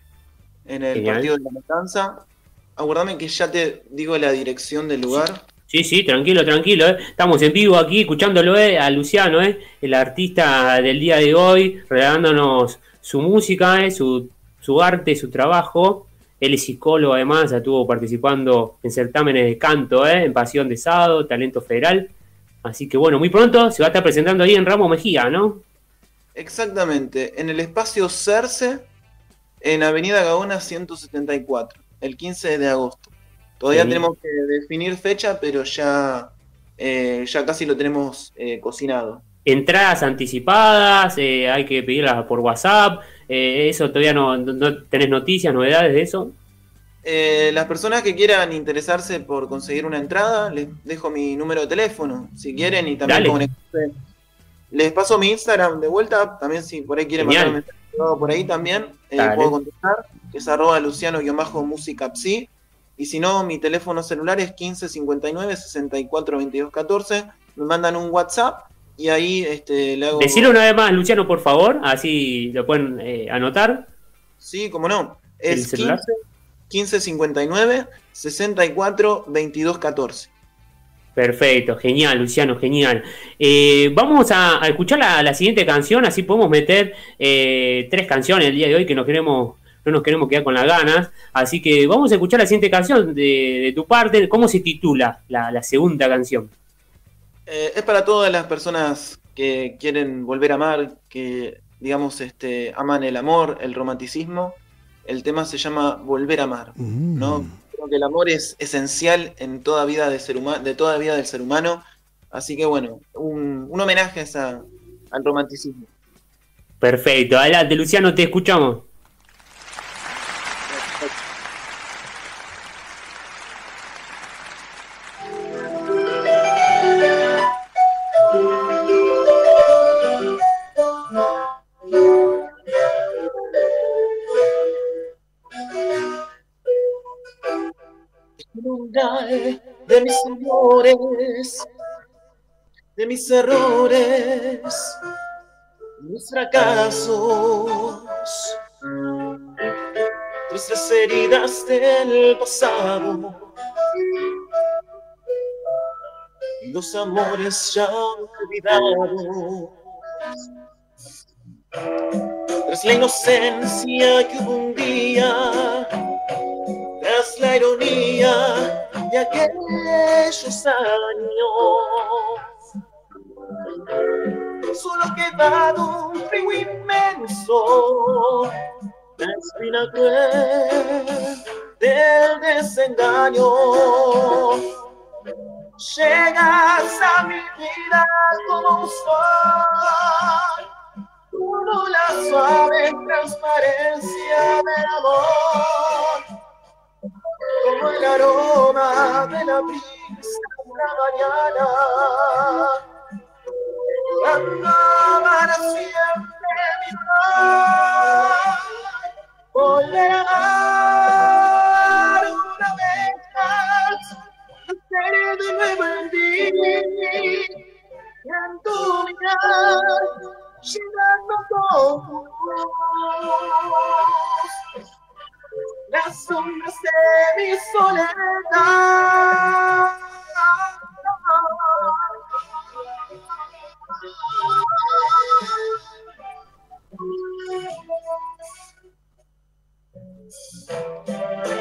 en el Partido de la Matanza. Aguardame que ya te digo la dirección del lugar. Sí, sí, tranquilo, tranquilo. ¿eh? Estamos en vivo aquí escuchándolo eh, a Luciano, eh, el artista del día de hoy, regalándonos su música, su, su arte, su trabajo. Él es psicólogo, además, estuvo participando en certámenes de canto, ¿eh? en Pasión de Sado, Talento Federal. Así que bueno, muy pronto se va a estar presentando ahí en Ramos Mejía, ¿no? Exactamente, en el espacio Cerce, en Avenida Gaona 174, el 15 de agosto. Todavía tenemos que definir fecha, pero ya, eh, ya casi lo tenemos eh, cocinado. Entradas anticipadas, eh, hay que pedirlas por WhatsApp, eh, ¿Eso todavía no, tenés noticias, novedades de eso? Eh, las personas que quieran interesarse por conseguir una entrada, les dejo mi número de teléfono, si quieren, y también conectarse. Les paso mi Instagram de vuelta, también si por ahí quieren mandar un mensaje por ahí también, puedo contestar, que es arroba luciano-música y si no, mi teléfono celular es 1559 64 22 14, me mandan un WhatsApp y ahí este, le hago. Decirlo una vez más, Luciano, por favor, así lo pueden eh, anotar. Sí, como no. Es 15, 1559 64 22 14. Perfecto, genial, Luciano, genial. Eh, vamos a, escuchar la, siguiente canción, así podemos meter eh, tres canciones el día de hoy que nos queremos, no nos queremos quedar con las ganas. Así que vamos a escuchar la siguiente canción de, tu parte. ¿Cómo se titula la segunda canción? Eh, es para todas las personas que quieren volver a amar, que digamos este, aman el amor, el romanticismo. El tema se llama Volver a amar, ¿no? Mm. Creo que el amor es esencial en toda vida de, ser de toda vida del ser humano. Así que bueno, un, homenaje al romanticismo. Perfecto, adelante Luciano, te escuchamos. De mis amores, de mis errores, mis fracasos, tristes heridas del pasado, los amores ya olvidados. Tras la inocencia que hubo un día, tras la ironía de aquellos años. Solo quedado un frío inmenso, la espina cruel del desengaño. Llegas a mi vida como un sol, como la suave transparencia del amor como el aroma de la brisa de la mañana. Dando para siempre mi amor, volver a amar una vez más, ser de nuevo en ti, en tu mirar, llenando todo la sombra de mi soledad.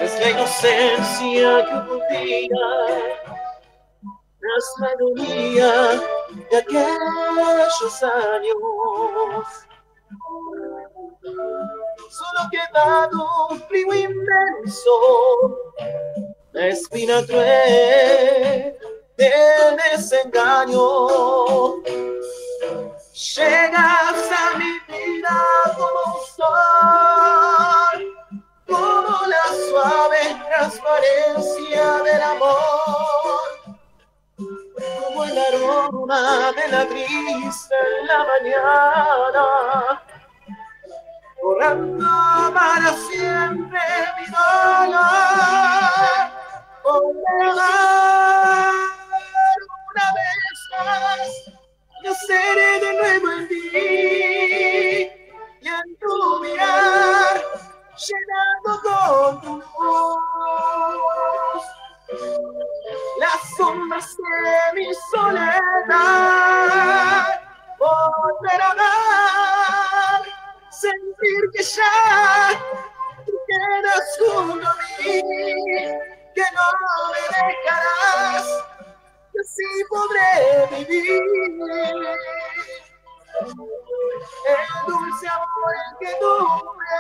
Es la inocencia que un día tras la ironía de aquellos años Solo quedado un frío inmenso, la espina cruel del desengaño. Llegas a mi vida como un sol, como la suave transparencia del amor, como el aroma de la brisa en la mañana, borrando para siempre mi dolor. Volverá una vez más, yo seré de nuevo en ti y en tu mirar, llenando con tu luz las sombras de mi soledad. Volver a dar, sentir que ya tú quedas junto a mí, que no me dejarás, que así podré vivir. El dulce amor que tú me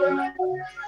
una vez más,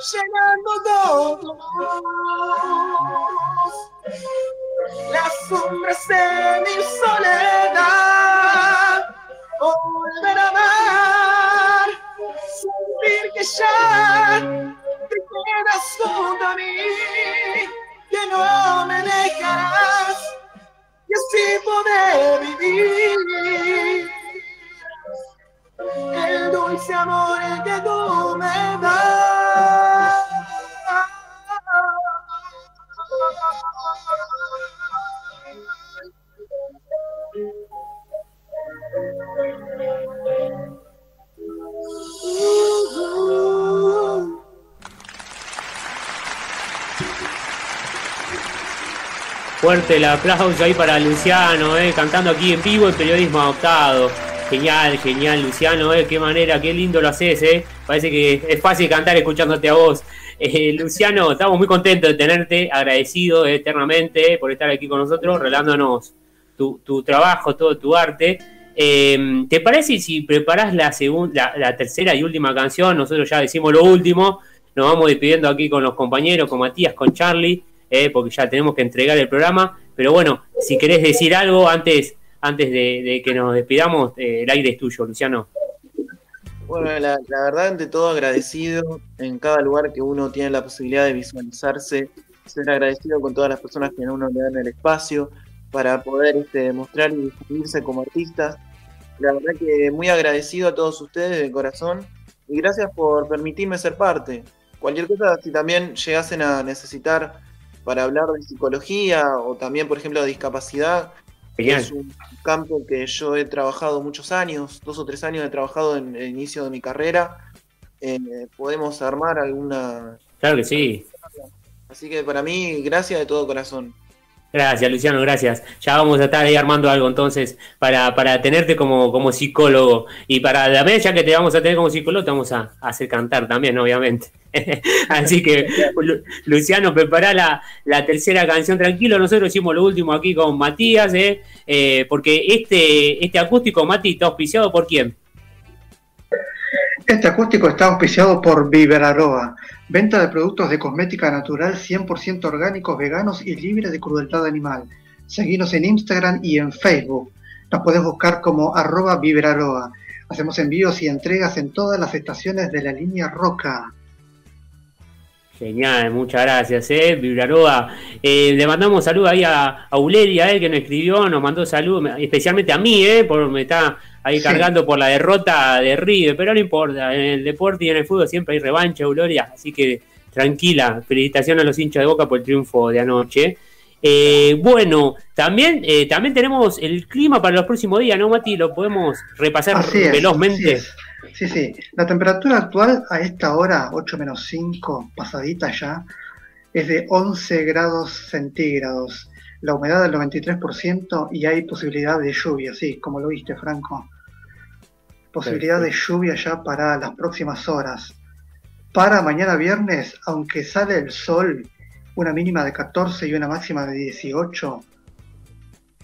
llenando todo las sombras de mi soledad. Volver a amar, sentir que ya te quedas junto a mí, que no me dejarás y así poder vivir. El dulce amor que tú me das. Fuerte el aplauso ahí para Luciano, eh, cantando aquí en vivo el periodismo adoptado. Genial, genial, Luciano, eh, qué manera, qué lindo lo haces, eh. Parece que es fácil cantar escuchándote a vos. Eh, Luciano, estamos muy contentos de tenerte, agradecido eternamente por estar aquí con nosotros, regalándonos tu, trabajo, todo tu arte. Eh, ¿Te parece si preparás la, segunda, la, tercera y última canción? Nosotros ya decimos lo último, nos vamos despidiendo aquí con los compañeros, con Matías, con Charlie, eh, porque ya tenemos que entregar el programa. Pero bueno, si querés decir algo antes, antes de, de que nos despidamos, eh, el aire es tuyo, Luciano. Bueno, la, la verdad, ante todo agradecido en cada lugar que uno tiene la posibilidad de visualizarse, ser agradecido con todas las personas que a uno le dan el espacio para poder este, mostrar y difundirse como artistas. La verdad que muy agradecido a todos ustedes de corazón y gracias por permitirme ser parte. Cualquier cosa, si también llegasen a necesitar para hablar de psicología o también, por ejemplo, de discapacidad, Genial. es un campo que yo he trabajado muchos años, dos o tres años he trabajado en el inicio de mi carrera. Eh, podemos armar alguna. Claro que sí. Así que para mí, gracias de todo corazón. Gracias, Luciano, gracias. Ya vamos a estar ahí armando algo entonces para, para tenerte como, como psicólogo. Y para la vez, ya que te vamos a tener como psicólogo, te vamos a, hacer cantar también, obviamente. <laughs> Así que, Lu- Luciano, prepara la, la tercera canción tranquilo. Nosotros hicimos lo último aquí con Matías, ¿eh? Eh, porque este, este acústico, Mati, está auspiciado por quién? Este acústico está auspiciado por Viveraroa, venta de productos de cosmética natural 100% orgánicos, veganos y libres de crueldad animal. Seguinos en Instagram y en Facebook. Nos puedes buscar como arroba. Hacemos envíos y entregas en todas las estaciones de la línea Roca. Genial, muchas gracias, eh, Vibraroa. Eh, le mandamos saludos ahí a, a Uleria, eh, que nos escribió, nos mandó saludos, especialmente a mí, eh, por me ahí cargando por la derrota de River, pero no importa, en el deporte y en el fútbol siempre hay revancha, Gloria, así que tranquila, felicitaciones a los hinchas de Boca por el triunfo de anoche. Eh, bueno, también, eh, también tenemos el clima para los próximos días, ¿no, Mati? Lo podemos repasar Así es, velozmente. así es. Sí, sí. La temperatura actual a esta hora, 8 menos 5, pasadita ya, es de 11 grados centígrados. La humedad del 93% y hay posibilidad de lluvia, sí, como lo viste, Franco. Posibilidad de lluvia ya para las próximas horas. Para mañana viernes, aunque sale el sol, una mínima de 14 y una máxima de 18,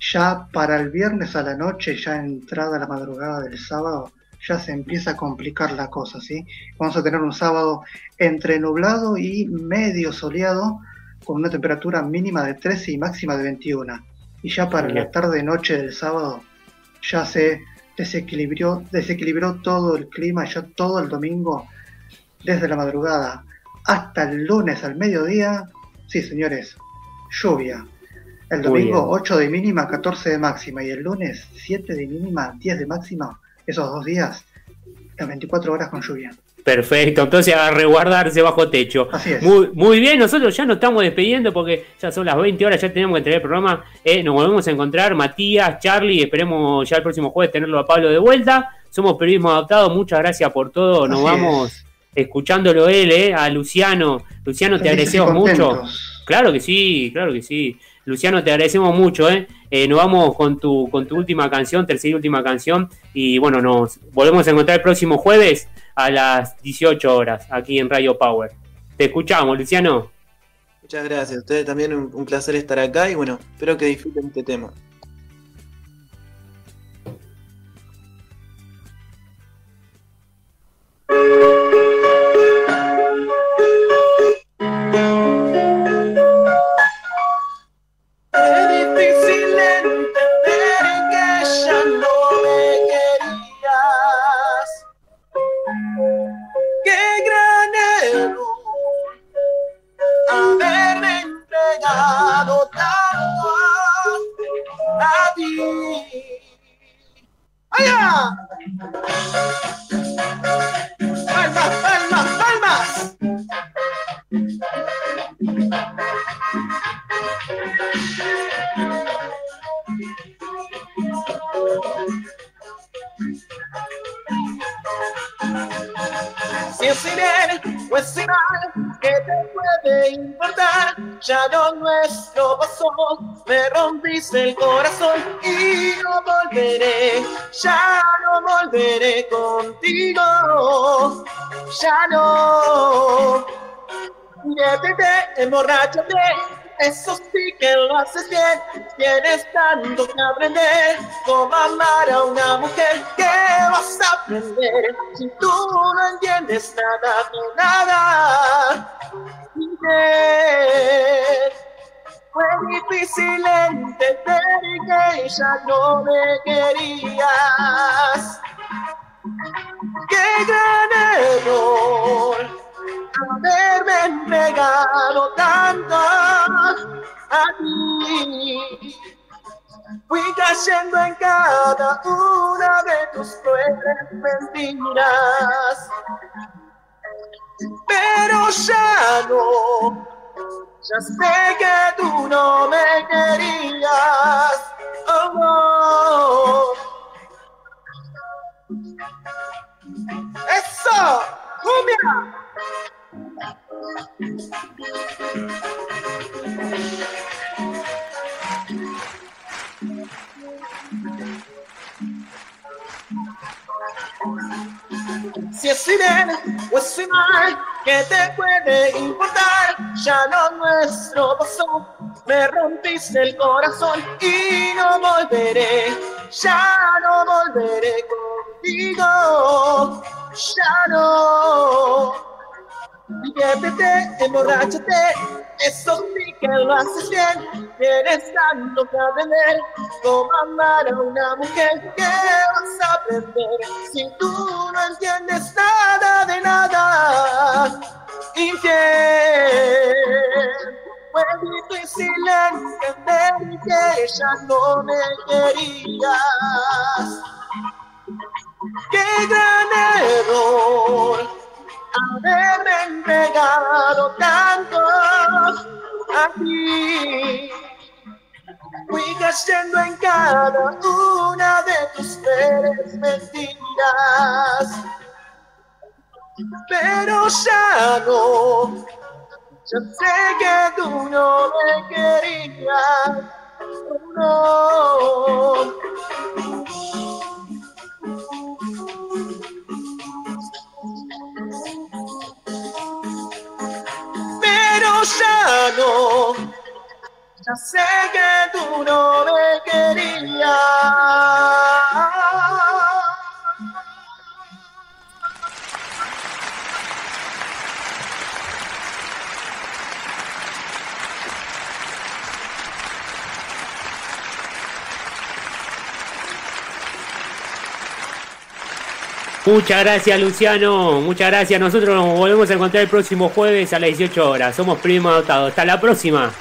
ya para el viernes a la noche, ya entrada la madrugada del sábado, ya se empieza a complicar la cosa, ¿sí? Vamos a tener un sábado entre nublado y medio soleado, con una temperatura mínima de 13 y máxima de 21. Y ya para la tarde-noche del sábado, ya se desequilibró, desequilibró todo el clima, ya todo el domingo, desde la madrugada hasta el lunes al mediodía, sí señores, lluvia. El domingo bien. 8 de mínima, 14 de máxima y el lunes 7 de mínima, 10 de máxima, esos dos días, las 24 horas con lluvia. Perfecto, entonces a resguardarse bajo techo. Así es. Muy, muy bien, nosotros ya nos estamos despidiendo porque ya son las 20 horas, ya tenemos que tener el programa. Eh, nos volvemos a encontrar, Matías, Charlie, esperemos ya el próximo jueves tenerlo a Pablo de vuelta. Somos Periodismo Adaptado, muchas gracias por todo. Nos Así vamos escuchándolo él, eh, a Luciano. Luciano, te agradecemos mucho. Claro que sí, claro que sí. Luciano, te agradecemos mucho, ¿eh? Eh, nos vamos con tu, con tu última canción, tercera y última canción. Y bueno, nos volvemos a encontrar el próximo jueves a las 18 horas aquí en Radio Power. Te escuchamos, Luciano. Muchas gracias. Ustedes también un, placer estar acá y bueno, espero que disfruten este tema. ¡Palmas, palmas, palmas! Si es bien o es sin ¿qué te puede importar? Ya lo nuestro pasó, me rompiste el corazón y no volveré, ya no volveré contigo, ya no. Diviértete, emborráchate, eso sí que lo haces bien. Tienes tanto que aprender, cómo amar a una mujer. ¿Qué vas a aprender si tú no entiendes nada de nada? Fue difícil entender que ya no me querías. ¡Qué gran error! haberme entregado tanto a ti. Fui cayendo en cada una de tus crueles mentiras. Pero ya no, ya sé que tú no me querías. Oh, no. ¡Eso! ¡Cumbia! Si es bien o es mal, ¿qué te puede importar? Ya lo nuestro pasó, me rompiste el corazón y no volveré, ya no volveré contigo, ya no. Diviértete, emborráchate, eso sí que lo haces bien. Tienes tanto que aprender, cómo amar a una mujer. ¿Qué vas a aprender si tú no entiendes nada de nada? Infiel. Fue difícil entender que ya no me querías. Qué gran error haberme entregado tanto a ti. Fui cayendo en cada una de tus feres mentiras, pero ya no. Yo sé que tú no me querías, no. Pero ya no, ya sé que tú no me querías. Muchas gracias, Luciano. Muchas gracias. Nosotros nos volvemos a encontrar el próximo jueves a las 18 horas. Somos Primo Adoptado. Hasta la próxima.